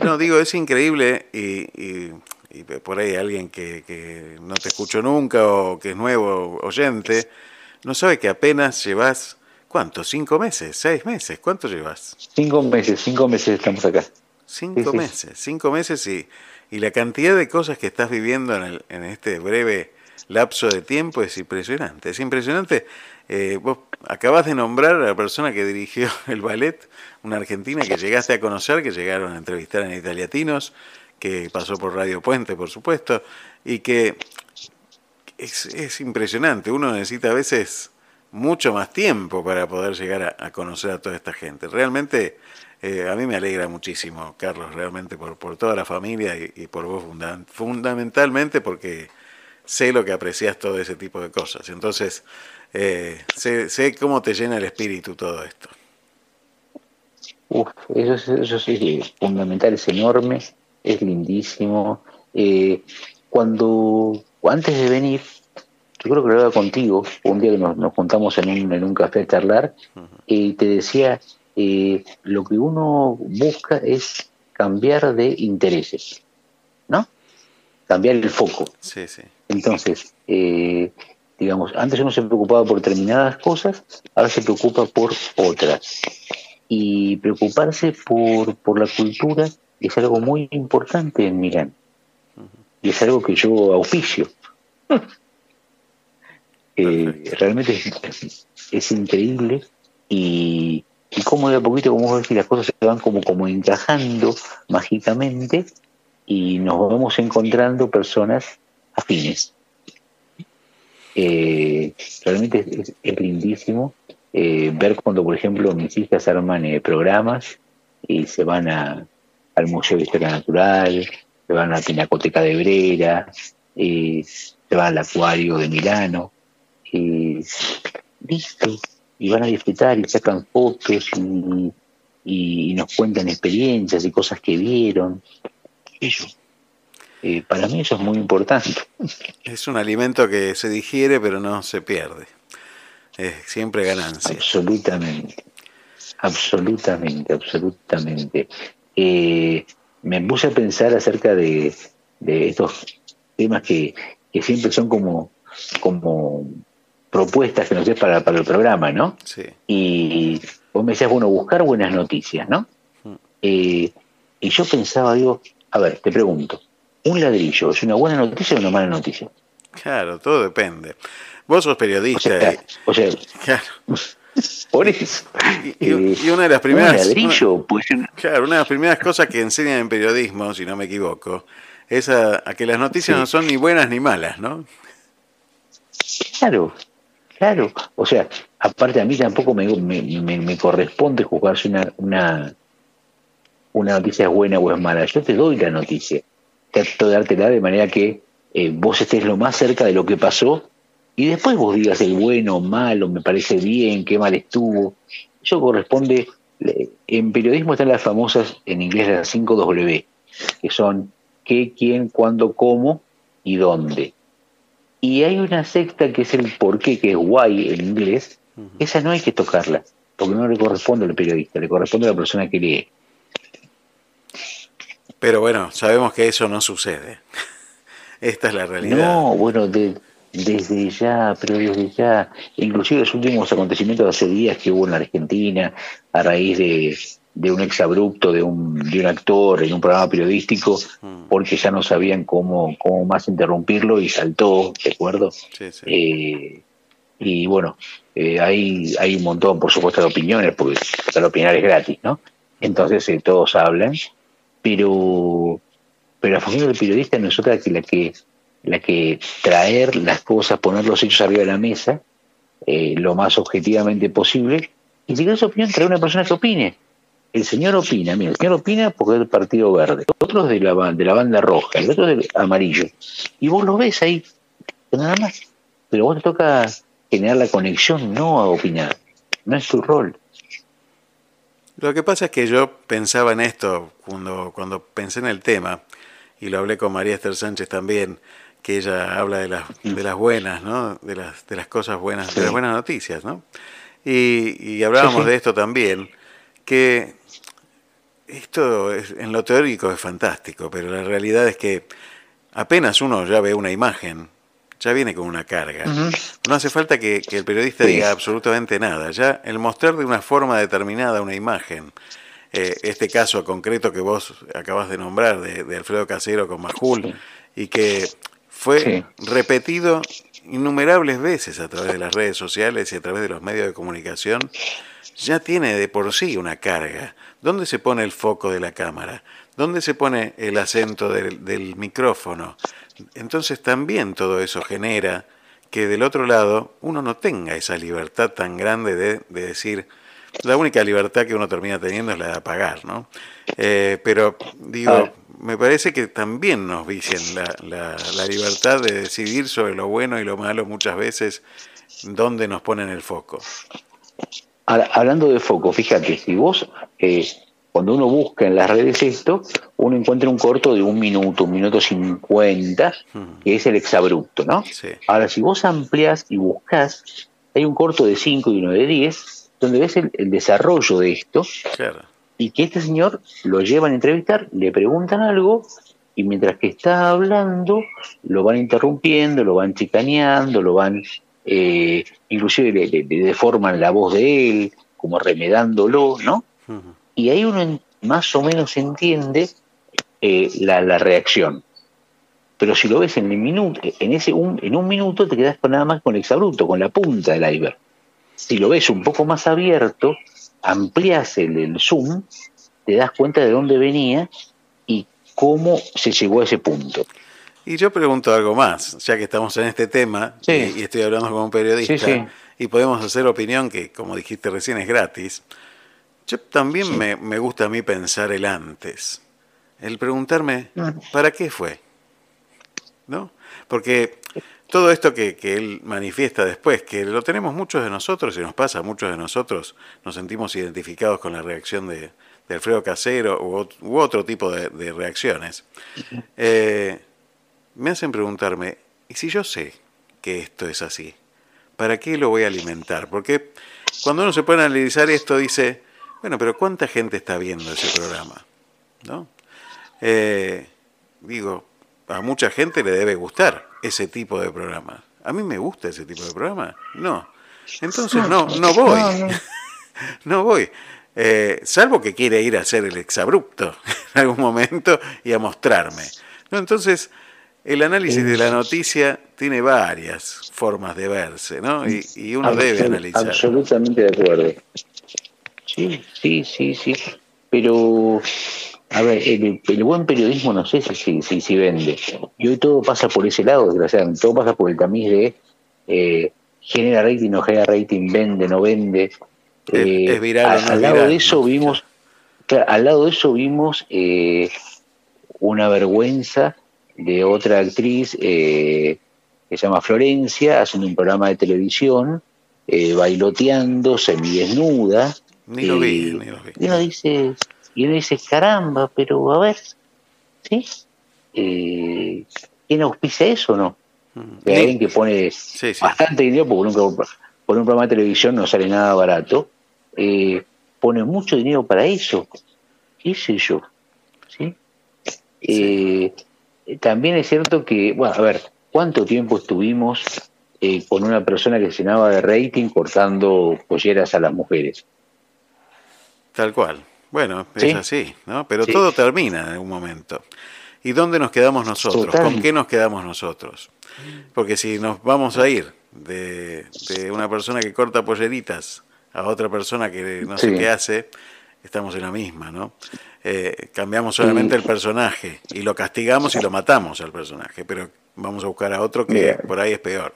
No, digo, es increíble y, y- y por ahí alguien que, que no te escuchó nunca o que es nuevo oyente, no sabe que apenas llevas, ¿cuánto? ¿Cinco meses? ¿Seis meses? ¿Cuánto llevas? Cinco meses, cinco meses estamos acá. Cinco Sí, sí. meses, cinco meses y, y la cantidad de cosas que estás viviendo en, el- en este breve lapso de tiempo es impresionante. Es impresionante. Eh, vos acabas de nombrar a la persona que dirigió el ballet, una argentina que llegaste a conocer, que llegaron a entrevistar en Italiatinos, que pasó por Radio Puente, por supuesto, y que es, es impresionante. Uno necesita a veces mucho más tiempo para poder llegar a, conocer a toda esta gente. Realmente eh, a mí me alegra muchísimo, Carlos, realmente por, por toda la familia y, por vos funda- fundamentalmente porque sé lo que aprecias todo ese tipo de cosas. Entonces, eh, sé, sé cómo te llena el espíritu todo esto. Uf, eso, es- eso sí es fundamental, es enorme, es lindísimo. Eh, cuando, antes de venir, yo creo que lo hablaba contigo, un día que nos, nos juntamos en un, en un café a charlar, y te decía, eh, lo que uno busca es cambiar de intereses, ¿no? Cambiar el foco. Sí, sí. Entonces, eh, digamos, antes uno se preocupaba por determinadas cosas, ahora se preocupa por otras. Y preocuparse por, por la cultura es algo muy importante en Milán. Y es algo que yo auspicio. Eh, realmente es, es increíble y, y cómo de a poquito, como vos decís, las cosas se van como, como encajando mágicamente y nos vamos encontrando personas afines. Eh, realmente es, es- lindísimo eh, ver cuando, por ejemplo, mis hijas arman eh, programas y se van al Museo de Historia Natural, se van a la Pinacoteca de Brera, se van al Acuario de Milano, y listo, y van a disfrutar y sacan fotos y, y- y nos cuentan experiencias y cosas que vieron. Eso. Eh, para mí eso es muy importante. Es un alimento que se digiere pero no se pierde. Es siempre ganancia. Absolutamente, absolutamente, absolutamente. Eh, me puse a pensar acerca de, de estos temas que, que siempre son como, como propuestas que nos des para, para el programa, ¿no? Sí. Y vos me decías, bueno, buscar buenas noticias, ¿no? Eh, y yo pensaba, digo, a ver, te pregunto, ¿un ladrillo es una buena noticia o una mala noticia? Claro, todo depende. Vos sos periodista. O sea, y- o sea, claro. por eso. Y, y una de las Un primeras. ladrillo, una- pues Claro, una de las primeras cosas que enseñan en periodismo, si no me equivoco, es a, a que las noticias Sí. no son ni buenas ni malas, ¿no? Claro, claro. O sea, aparte a mí tampoco me, me, me- me corresponde juzgar si una, una, una noticia es buena o es mala. Yo te doy la noticia. Trato de dártela de manera que eh, vos estés lo más cerca de lo que pasó y después vos digas el bueno, malo, me parece bien, qué mal estuvo. Eso corresponde. En periodismo están las famosas, en inglés las 5 W, que son qué, quién, cuándo, cómo y dónde. Y hay una sexta que es el por qué, que es why en inglés. Esa no hay que tocarla, porque no le corresponde al periodista, le corresponde a la persona que lee. Pero bueno, sabemos que eso no sucede. Esta es la realidad. No, bueno, de- desde ya, pero desde ya. Inclusive los últimos acontecimientos de hace días que hubo en la Argentina, a raíz de, de un exabrupto de un, de un actor en un programa periodístico, porque ya no sabían cómo, cómo más interrumpirlo y saltó, ¿de acuerdo? Sí, sí. Eh, y bueno, eh, hay, hay un montón, por supuesto, de opiniones, porque para opinar es gratis, ¿no? Entonces eh, todos hablan, pero, pero la función del periodista no es otra que la que, la que traer las cosas, poner los hechos arriba de la mesa, eh, lo más objetivamente posible, y si quieres opinión, traer una persona que opine. el señor opina, mira, el señor opina porque es del Partido Verde, otro es de la, de la banda roja, el otro del amarillo. Y vos lo ves ahí, nada más. Pero vos te toca generar la conexión, no a opinar. No es tu rol. Lo que pasa es que yo pensaba en esto cuando, cuando pensé en el tema, y lo hablé con María Esther Sánchez también, que ella habla de las, de las buenas, ¿no? De las, de las cosas buenas, de las buenas noticias, ¿no? Y, y hablábamos Sí, sí. de esto también, que esto es- en lo teórico es fantástico, pero la realidad es que apenas uno ya ve una imagen, ya viene con una carga. No hace falta que, que el periodista Sí. diga absolutamente nada. Ya el mostrar de una forma determinada una imagen, eh, este caso concreto que vos acabas de nombrar de, de Alfredo Casero con Majul, y que fue Sí. repetido innumerables veces a través de las redes sociales y a través de los medios de comunicación, ya tiene de por sí una carga. ¿Dónde se pone el foco de la cámara? ¿Dónde se pone el acento del, del micrófono? Entonces también todo eso genera que del otro lado uno no tenga esa libertad tan grande de, de decir, la única libertad que uno termina teniendo es la de apagar, ¿no? Eh, pero digo, Ah. me parece que también nos vician la, la- la libertad de decidir sobre lo bueno y lo malo muchas veces, dónde nos ponen el foco. Hablando de foco, fíjate, si vos, eh, cuando uno busca en las redes esto, uno encuentra un corto de un minuto, un minuto cincuenta, que es el exabrupto, ¿no? Ahora, si vos ampliás y buscas, hay un corto de 5 y uno de 10, donde ves el, el desarrollo de esto, Claro. y que este señor lo llevan a entrevistar, le preguntan algo, y mientras que está hablando, lo van interrumpiendo, lo van chicaneando, lo van, eh, inclusive le, le- le deforman la voz de él, como remedándolo, ¿no? Y ahí uno más o menos entiende eh, la, la reacción. Pero si lo ves en, el minuto, en, ese un, en un minuto te quedas con nada más con el exabrupto, con la punta del iceberg. Si lo ves un poco más abierto, amplias el, el zoom, te das cuenta de dónde venía y cómo se llegó a ese punto. Y yo pregunto algo más, ya que estamos en este tema Sí. y, y estoy hablando como un periodista Sí, sí. y podemos hacer opinión que, como dijiste recién, es gratis. Yo también me, me gusta a mí pensar el antes, el preguntarme, ¿para qué fue? ¿No? Porque todo esto que, que él manifiesta después, que lo tenemos muchos de nosotros y nos pasa a muchos de nosotros, nos sentimos identificados con la reacción de, de Alfredo Casero u, ot- u otro tipo de, de reacciones, eh, me hacen preguntarme, ¿y si yo sé que esto es así? ¿Para qué lo voy a alimentar? Porque cuando uno se pone a analizar esto dice, bueno, pero ¿cuánta gente está viendo ese programa? ¿No? Eh, digo, a mucha gente le debe gustar ese tipo de programa. ¿A mí me gusta ese tipo de programa? No. Entonces no, no voy. No voy. Eh, salvo que quiere ir a hacer el exabrupto en algún momento y a mostrarme. No, entonces, el análisis de la noticia tiene varias formas de verse, ¿no? Y, y uno debe analizar. Absolutamente de acuerdo. Sí, sí, sí, sí. Pero, a ver, el, el buen periodismo no sé si, si, si, si vende. Y hoy todo pasa por ese lado, desgraciadamente. Todo pasa por el tamiz de eh, genera rating, no genera rating, vende, no vende. Eh, es viral a- no es al lado viral, de eso vimos, claro, al lado de eso vimos eh, una vergüenza de otra actriz eh, que se llama Florencia, haciendo un programa de televisión, eh, bailoteando, semidesnuda. Ni lo vi, y- ni lo vi. y uno dice, y uno dice, caramba, pero a ver, ¿sí? Eh, ¿Quién auspicia eso o no? De Ni- alguien que pone bastante dinero, porque por un, por un programa de televisión no sale nada barato, eh, pone mucho dinero para eso. ¿Qué sé yo? ¿Sí? Eh, también es cierto que, bueno, a ver, ¿cuánto tiempo estuvimos eh, con una persona que llenaba de rating cortando polleras a las mujeres? Tal cual. Bueno, es Sí. así, ¿no? Pero Sí. todo termina en algún momento. ¿Y dónde nos quedamos nosotros? Total. ¿Con qué nos quedamos nosotros? Porque si nos vamos a ir de, de una persona que corta polleritas a otra persona que no sé Sí. qué hace, estamos en la misma, ¿no? Eh, cambiamos solamente el personaje y lo castigamos y lo matamos al personaje, pero vamos a buscar a otro que por ahí es peor.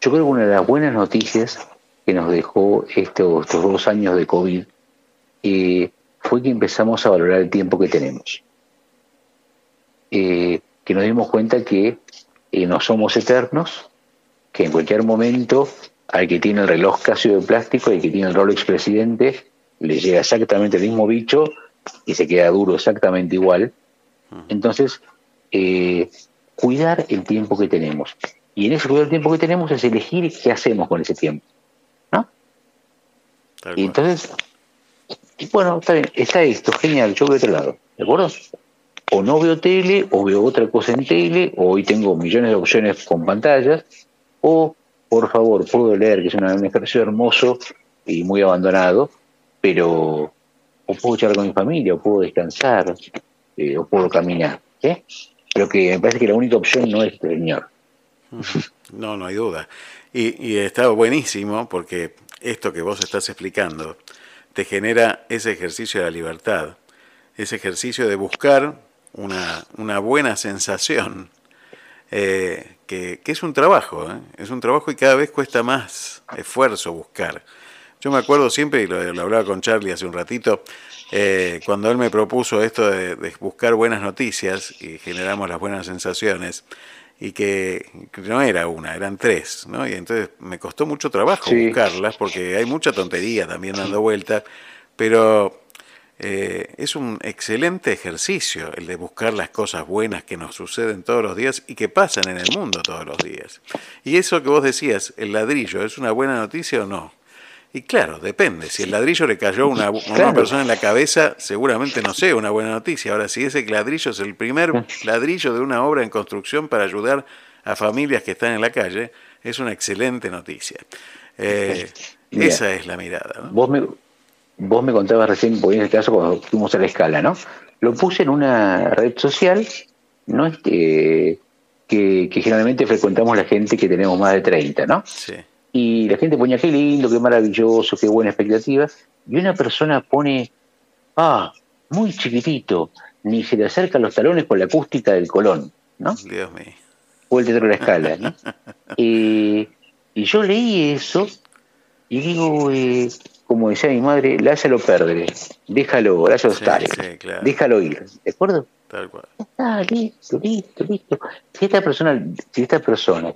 Yo creo que una de las buenas noticias que nos dejó estos, estos dos años de COVID eh, fue que empezamos a valorar el tiempo que tenemos. Eh, que nos dimos cuenta que eh, no somos eternos, que en cualquier momento al que tiene el reloj Casio de plástico y al que tiene el Rolex presidente le llega exactamente el mismo bicho y se queda duro exactamente igual. Entonces, eh, cuidar el tiempo que tenemos. Y en ese cuidar el tiempo que tenemos es elegir qué hacemos con ese tiempo. Y entonces, bueno, está bien, está esto, genial, yo voy a otro lado, ¿de acuerdo? O no veo tele, o veo otra cosa en tele, o hoy tengo millones de opciones con pantallas, o por favor, puedo leer, que es un ejercicio hermoso y muy abandonado, pero o puedo charlar con mi familia, o puedo descansar, eh, o puedo caminar. ¿sí? Pero que me parece que la única opción no es señor. No, no hay duda. Y, y está buenísimo porque esto que vos estás explicando te genera ese ejercicio de la libertad, ese ejercicio de buscar una, una buena sensación, eh, que, que es un trabajo, ¿eh? es un trabajo y cada vez cuesta más esfuerzo buscar. Yo me acuerdo siempre, y lo, hablaba con Charlie hace un ratito, eh, cuando él me propuso esto de buscar buenas noticias y generamos las buenas sensaciones, y que, no era una, eran tres, ¿no? Y entonces me costó mucho trabajo Sí. buscarlas porque hay mucha tontería también dando vuelta, pero eh, es un excelente ejercicio el de buscar las cosas buenas que nos suceden todos los días y que pasan en el mundo todos los días. Y eso que vos decías, el ladrillo, ¿es una buena noticia o no? Y claro, depende. Si el ladrillo le cayó a una, una persona en la cabeza, seguramente no sea una buena noticia. Ahora, si ese ladrillo es el primer ladrillo de una obra en construcción para ayudar a familias que están en la calle, es una excelente noticia. Eh, esa es la mirada. ¿no? Vos me, vos me contabas recién, por en este caso, cuando fuimos a la escala, ¿no? Lo puse en una red social, ¿no? Este, que, que generalmente frecuentamos la gente que tenemos más de 30, ¿no? Sí. Y la gente ponía, qué lindo, qué maravilloso, qué buena expectativa. Y una persona pone, ah, muy chiquitito, ni se le acercan los talones con la acústica del Colón, ¿no? Dios mío. O el teatro de la escala, ¿no? Eh, y yo leí eso y digo, eh, como decía mi madre, lázalo perdere, déjalo, lázalo Sí, estar, sí, claro. déjalo ir, ¿de acuerdo? Tal cual. Ah, listo, listo, listo. Si esta persona, si esta persona,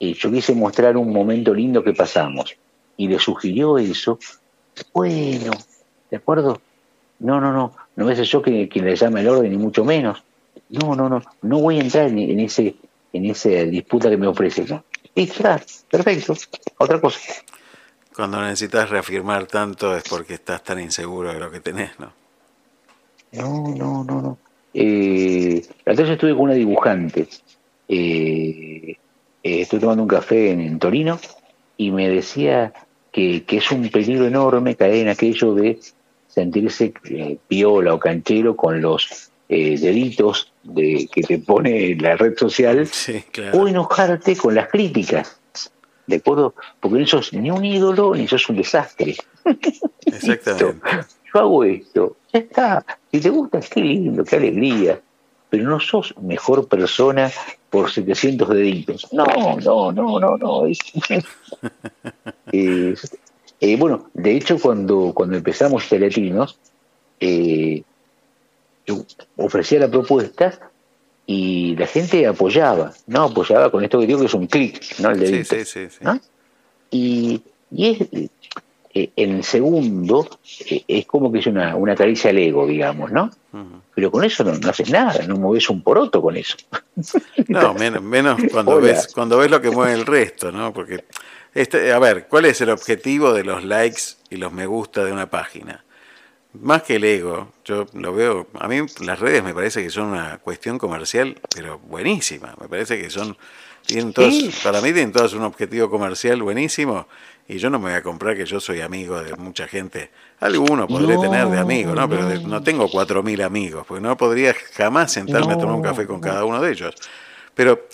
eh, yo quise mostrar un momento lindo que pasamos y le sugirió eso, bueno, ¿de acuerdo? No, no, no, no ser yo quien, quien le llame el orden, ni mucho menos. No, no, no, no voy a entrar en, en ese en esa disputa que me ofrece. ¿no? Y está, perfecto, otra cosa. Cuando necesitas reafirmar tanto es porque estás tan inseguro de lo que tenés, ¿no? No, no, no, no. Eh, vez estuve con una dibujante. Eh, eh, estuve tomando un café en, en Torino y me decía que, que es un peligro enorme caer en aquello de sentirse eh, piola o canchero con los eh, deditos de, que te pone la red social Sí, claro. o enojarte con las críticas. ¿De acuerdo? Porque no sos ni un ídolo ni sos un desastre. Exactamente. Yo hago esto, ya está. Si te gusta, qué lindo, qué alegría. Pero no sos mejor persona por 700 deditos. No, no, no, no, no. Es- Eh, eh, bueno, de hecho, cuando, cuando empezamos Teletinos, eh, yo ofrecía la propuesta y la gente apoyaba, ¿no? Apoyaba con esto que digo que es un clic, ¿no? El Sí, dedito. sí, sí. sí. ¿no? Y, y es, eh, en segundo eh, es como que es una, una caricia al ego, digamos, ¿no? Pero con eso no, no haces nada, no mueves un poroto con eso. No, menos, menos cuando Hola. ves cuando ves lo que mueve el resto, ¿no? Porque este, a ver, ¿cuál es el objetivo de los likes y los me gusta de una página? Más que el ego, yo lo veo, a mí las redes me parece que son una cuestión comercial, pero buenísima. Me parece que son, tienen todos, Sí. para mí tienen todas un objetivo comercial buenísimo y yo no me voy a comprar que yo soy amigo de mucha gente. Alguno podré No, tener de amigo, ¿no? Pero de- no tengo cuatro mil amigos, porque no podría jamás sentarme a tomar un café con cada uno de ellos. Pero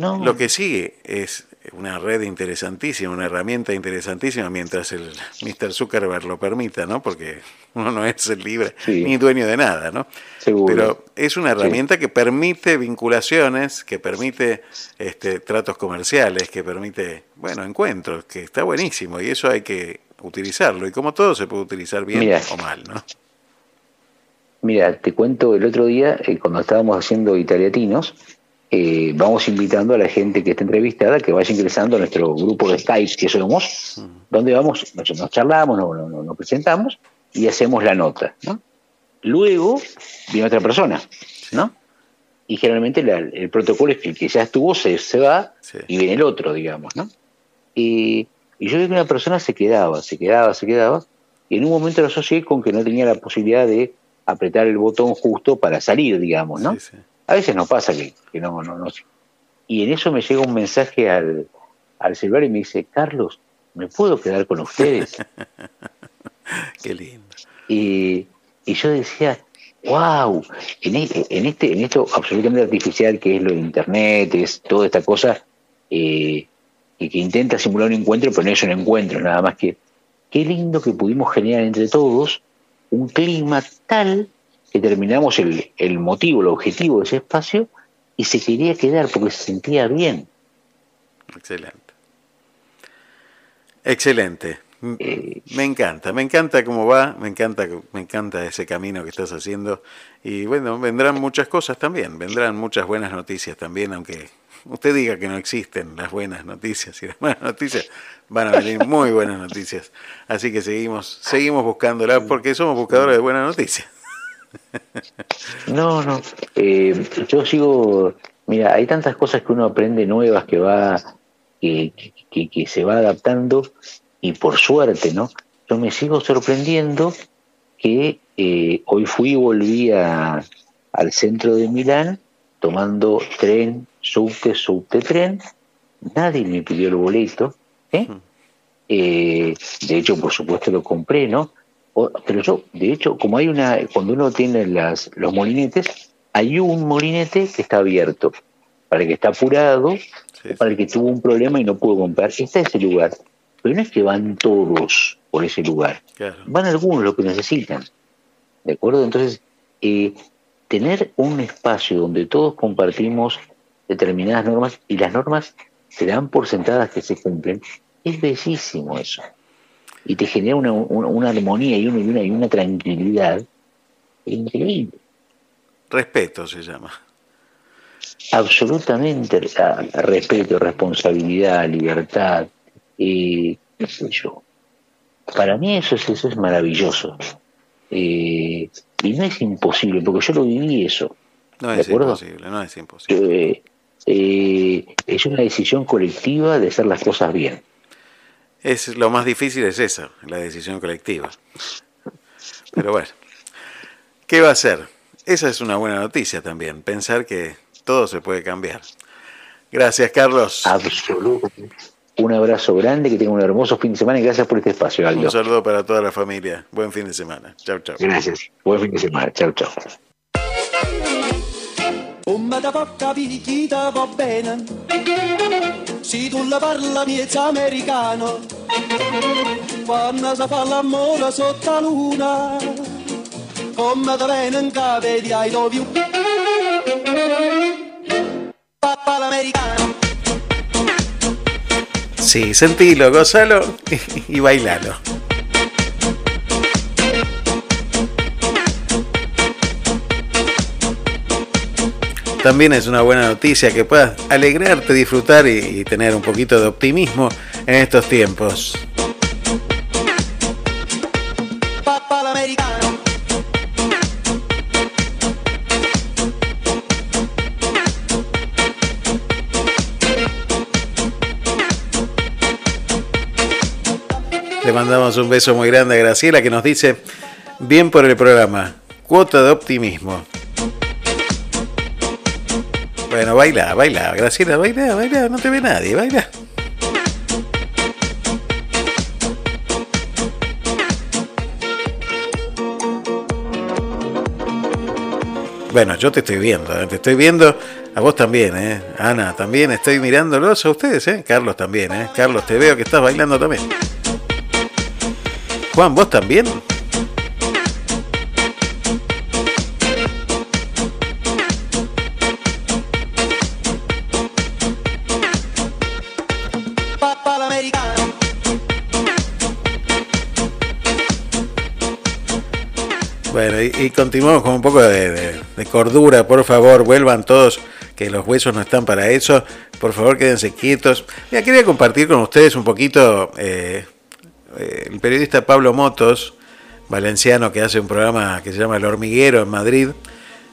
No. lo que sigue es una red interesantísima, una herramienta interesantísima mientras el Mr. Zuckerberg lo permita, ¿no? Porque uno no es libre Sí. ni dueño de nada, ¿no? Seguro. Pero es una herramienta que permite vinculaciones, que permite este, tratos comerciales, que permite, bueno, encuentros, que está buenísimo y eso hay que utilizarlo. Y como todo se puede utilizar bien Mira. o mal, ¿no? Mira, te cuento el otro día, eh, cuando estábamos haciendo Italiatinos, eh, vamos invitando a la gente que está entrevistada que vaya ingresando a nuestro grupo de Skype que somos, donde vamos, nos, nos charlamos, nos, nos- nos presentamos y hacemos la nota. ¿no? Luego viene otra persona, ¿no? Y generalmente la- el protocolo es que el que ya estuvo se, se va y viene el otro, digamos, ¿no? Y, y yo vi que una persona se quedaba, se quedaba, se quedaba, y en un momento lo asocié con que no tenía la posibilidad de apretar el botón justo para salir, digamos, ¿no? A veces nos pasa que, que no, no, no. Y en eso me llega un mensaje al, al celular y me dice, Carlos, ¿me puedo quedar con ustedes? Qué lindo. Y, y yo decía, wow, en, e- en, este, en esto absolutamente artificial que es lo de Internet, es toda esta cosa eh, que, que intenta simular un encuentro, pero no es un encuentro, nada más que qué lindo que pudimos generar entre todos un clima tal que terminamos el, el motivo, el objetivo de ese espacio y se quería quedar porque se sentía bien. Excelente. Excelente. Eh, Me encanta, me encanta cómo va, me encanta, me encanta ese camino que estás haciendo. Y bueno, vendrán muchas cosas también, vendrán muchas buenas noticias también, aunque usted diga que no existen las buenas noticias y las buenas noticias, van a venir muy buenas noticias. Así que seguimos, seguimos buscándolas porque somos buscadores de buenas noticias. No, no. Eh, yo sigo. Mira, hay tantas cosas que uno aprende nuevas que va. que, que- que se va adaptando y por suerte, ¿no? Yo me sigo sorprendiendo que eh, hoy fui y volví a- al centro de Milán tomando tren, subte, subte, tren. Nadie me pidió el boleto. ¿eh? Eh, de hecho, por supuesto, lo compré, ¿no? Pero yo, de hecho, como hay una, cuando uno tiene las, los molinetes, hay un molinete que está abierto, para el que está apurado, para el que tuvo un problema y no pudo comprar. Está ese lugar. Pero no es que van todos por ese lugar, Claro. van algunos los que necesitan. ¿De acuerdo? Entonces, eh, tener un espacio donde todos compartimos determinadas normas y las normas se dan por sentadas que se cumplen, es bellísimo eso. Y te genera una, una, una armonía y una, y, una, y una tranquilidad increíble. Respeto se llama. Absolutamente respeto, responsabilidad, libertad, eh, qué sé yo. Para mí eso es, eso es maravilloso. Eh, y no es imposible, porque yo lo viví eso. No ¿De es acuerdo? imposible, no es imposible. Eh, eh, es una decisión colectiva de hacer las cosas bien. Es lo más difícil es eso, la decisión colectiva. Pero bueno, ¿qué va a ser? Esa es una buena noticia también, pensar que todo se puede cambiar. Gracias, Carlos. Absolutamente. Un abrazo grande, que tenga un hermoso fin de semana y gracias por este espacio, Aldo. Un saludo para toda la familia. Buen fin de semana. Chau, chau. Gracias. Buen fin de semana. Chao, chao. Come da porca picchita va bene Se tu la parla miezza americano Quando si fa l'amore sotto la luna Come da bene in cave di I love you Papà l'americano Sí, sentilo, gozalo y bailalo. También es una buena noticia que puedas alegrarte, disfrutar y, y tener un poquito de optimismo en estos tiempos. Le mandamos un beso muy grande a Graciela que nos dice, bien por el programa, cuota de optimismo. Bueno, baila, baila, Graciela, baila, baila, no te ve nadie, baila. Bueno, yo te estoy viendo, ¿eh? te estoy viendo, a vos también, ¿eh? Ana, también estoy mirándolos a ustedes, ¿eh? Carlos también, ¿eh? Carlos, te veo que estás bailando también. Juan, ¿vos también? Bueno, y, continuamos con un poco de cordura, por favor, vuelvan todos, que los huesos no están para eso. Por favor, quédense quietos. Mira, quería compartir con ustedes un poquito eh, eh, el periodista Pablo Motos, valenciano, que hace un programa que se llama El Hormiguero en Madrid,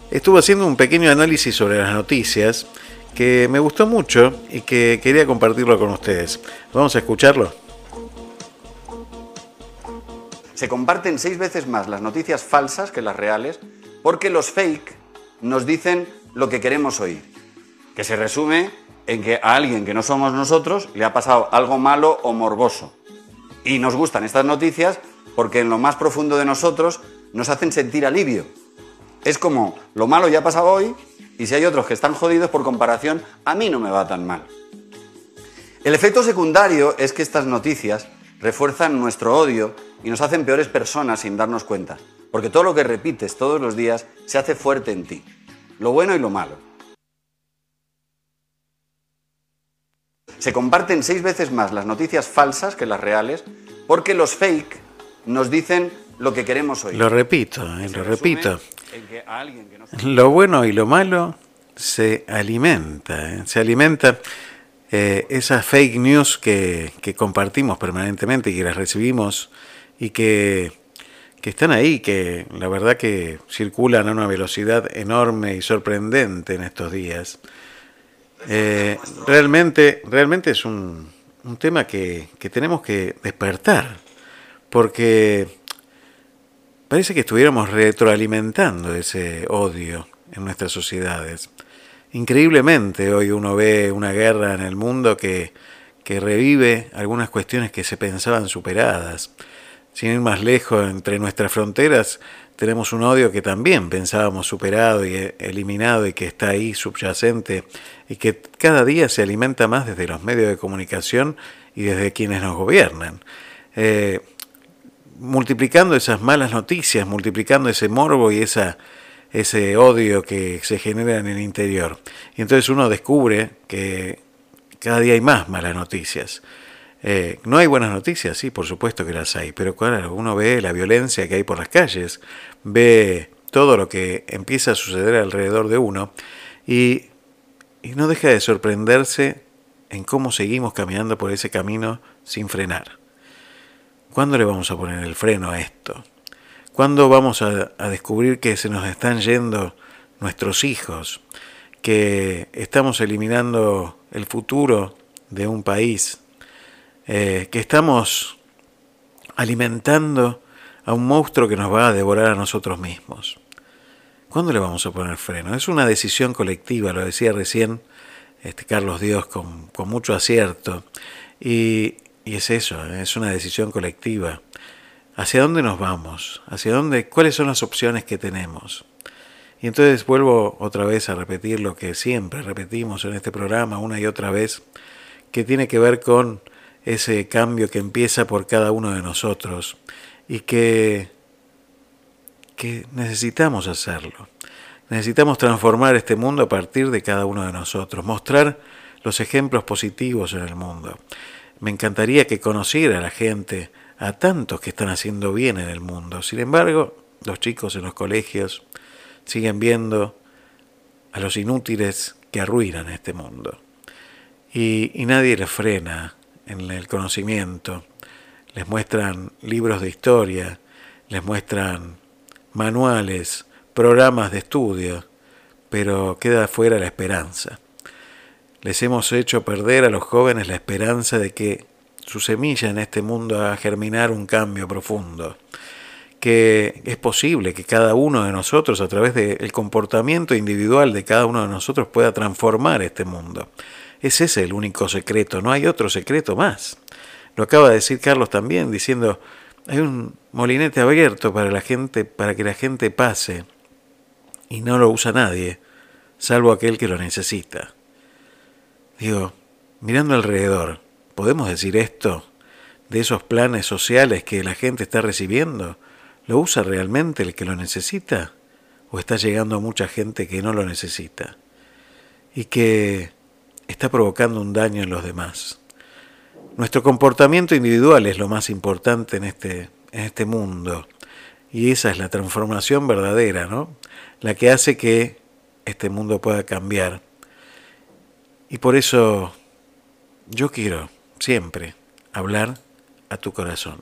estuvo haciendo un pequeño análisis sobre las noticias que me gustó mucho y que quería compartirlo con ustedes. Vamos a escucharlo. Se comparten seis veces más las noticias falsas que las reales porque los fake nos dicen lo que queremos oír. Que se resume en que a alguien que no somos nosotros le ha pasado algo malo o morboso. Y nos gustan estas noticias porque en lo más profundo de nosotros nos hacen sentir alivio. Es como, lo malo ya ha pasado hoy y si hay otros que están jodidos por comparación, a mí no me va tan mal. El efecto secundario es que estas noticias refuerzan nuestro odio y nos hacen peores personas sin darnos cuenta, porque todo lo que repites todos los días se hace fuerte en ti, lo bueno y lo malo. Se comparten seis veces más las noticias falsas que las reales porque los fake nos dicen lo que queremos oír. Lo repito, eh, lo repito. que que no Lo bueno y lo malo se alimenta, ¿eh? se alimenta eh, esas fake news que, que compartimos permanentemente y que las recibimos y que, que están ahí, que la verdad que circulan a una velocidad enorme y sorprendente en estos días. Eh, realmente, realmente es un, un tema que, que tenemos que despertar, porque parece que estuviéramos retroalimentando ese odio en nuestras sociedades. Increíblemente hoy uno ve una guerra en el mundo que, que revive algunas cuestiones que se pensaban superadas. Sin ir más lejos, entre nuestras fronteras tenemos un odio que también pensábamos superado y eh, eliminado y que está ahí subyacente y que cada día se alimenta más desde los medios de comunicación y desde quienes nos gobiernan. Eh, multiplicando esas malas noticias, multiplicando ese morbo y esa, ese odio que se genera en el interior. Y entonces uno descubre que cada día hay más malas noticias. Eh, no hay buenas noticias, sí, por supuesto que las hay, pero claro, uno ve la violencia que hay por las calles, ve todo lo que empieza a suceder alrededor de uno y, no deja de sorprenderse en cómo seguimos caminando por ese camino sin frenar. ¿Cuándo le vamos a poner el freno a esto? ¿Cuándo vamos a descubrir que se nos están yendo nuestros hijos? Que estamos eliminando el futuro de un país? Eh, que estamos alimentando a un monstruo que nos va a devorar a nosotros mismos. ¿Cuándo le vamos a poner freno? Es una decisión colectiva, lo decía recién este, Carlos Dios con, con mucho acierto. Y, y es eso, es una decisión colectiva. ¿Hacia dónde nos vamos? ¿Hacia dónde? ¿Cuáles son las opciones que tenemos? Y entonces vuelvo otra vez a repetir lo que siempre repetimos en este programa una y otra vez, que tiene que ver con ese cambio que empieza por cada uno de nosotros y que, que necesitamos hacerlo. Necesitamos transformar este mundo a partir de cada uno de nosotros, mostrar los ejemplos positivos en el mundo. Me encantaría que conociera a la gente, a tantos que están haciendo bien en el mundo. Sin embargo, los chicos en los colegios siguen viendo a los inútiles que arruinan este mundo. Y, y nadie les frena en el conocimiento. Les muestran libros de historia, les muestran manuales, programas de estudio, pero queda fuera la esperanza. Les hemos hecho perder a los jóvenes la esperanza de que su semilla en este mundo a germinar un cambio profundo, que es posible que cada uno de nosotros, a través del comportamiento individual de cada uno de nosotros, pueda transformar este mundo. Ese es el único secreto, no hay otro secreto más. Lo acaba de decir Carlos también, diciendo, hay un molinete abierto para la gente, para que la gente pase, y no lo usa nadie, salvo aquel que lo necesita. Digo, mirando alrededor, ¿podemos decir esto de esos planes sociales que la gente está recibiendo? ¿Lo usa realmente el que lo necesita? ¿O está llegando a mucha gente que no lo necesita? Y que está provocando un daño en los demás. Nuestro comportamiento individual es lo más importante en este, en este mundo. Y esa es la transformación verdadera, ¿no? La que hace que este mundo pueda cambiar. Y por eso yo quiero siempre hablar a tu corazón.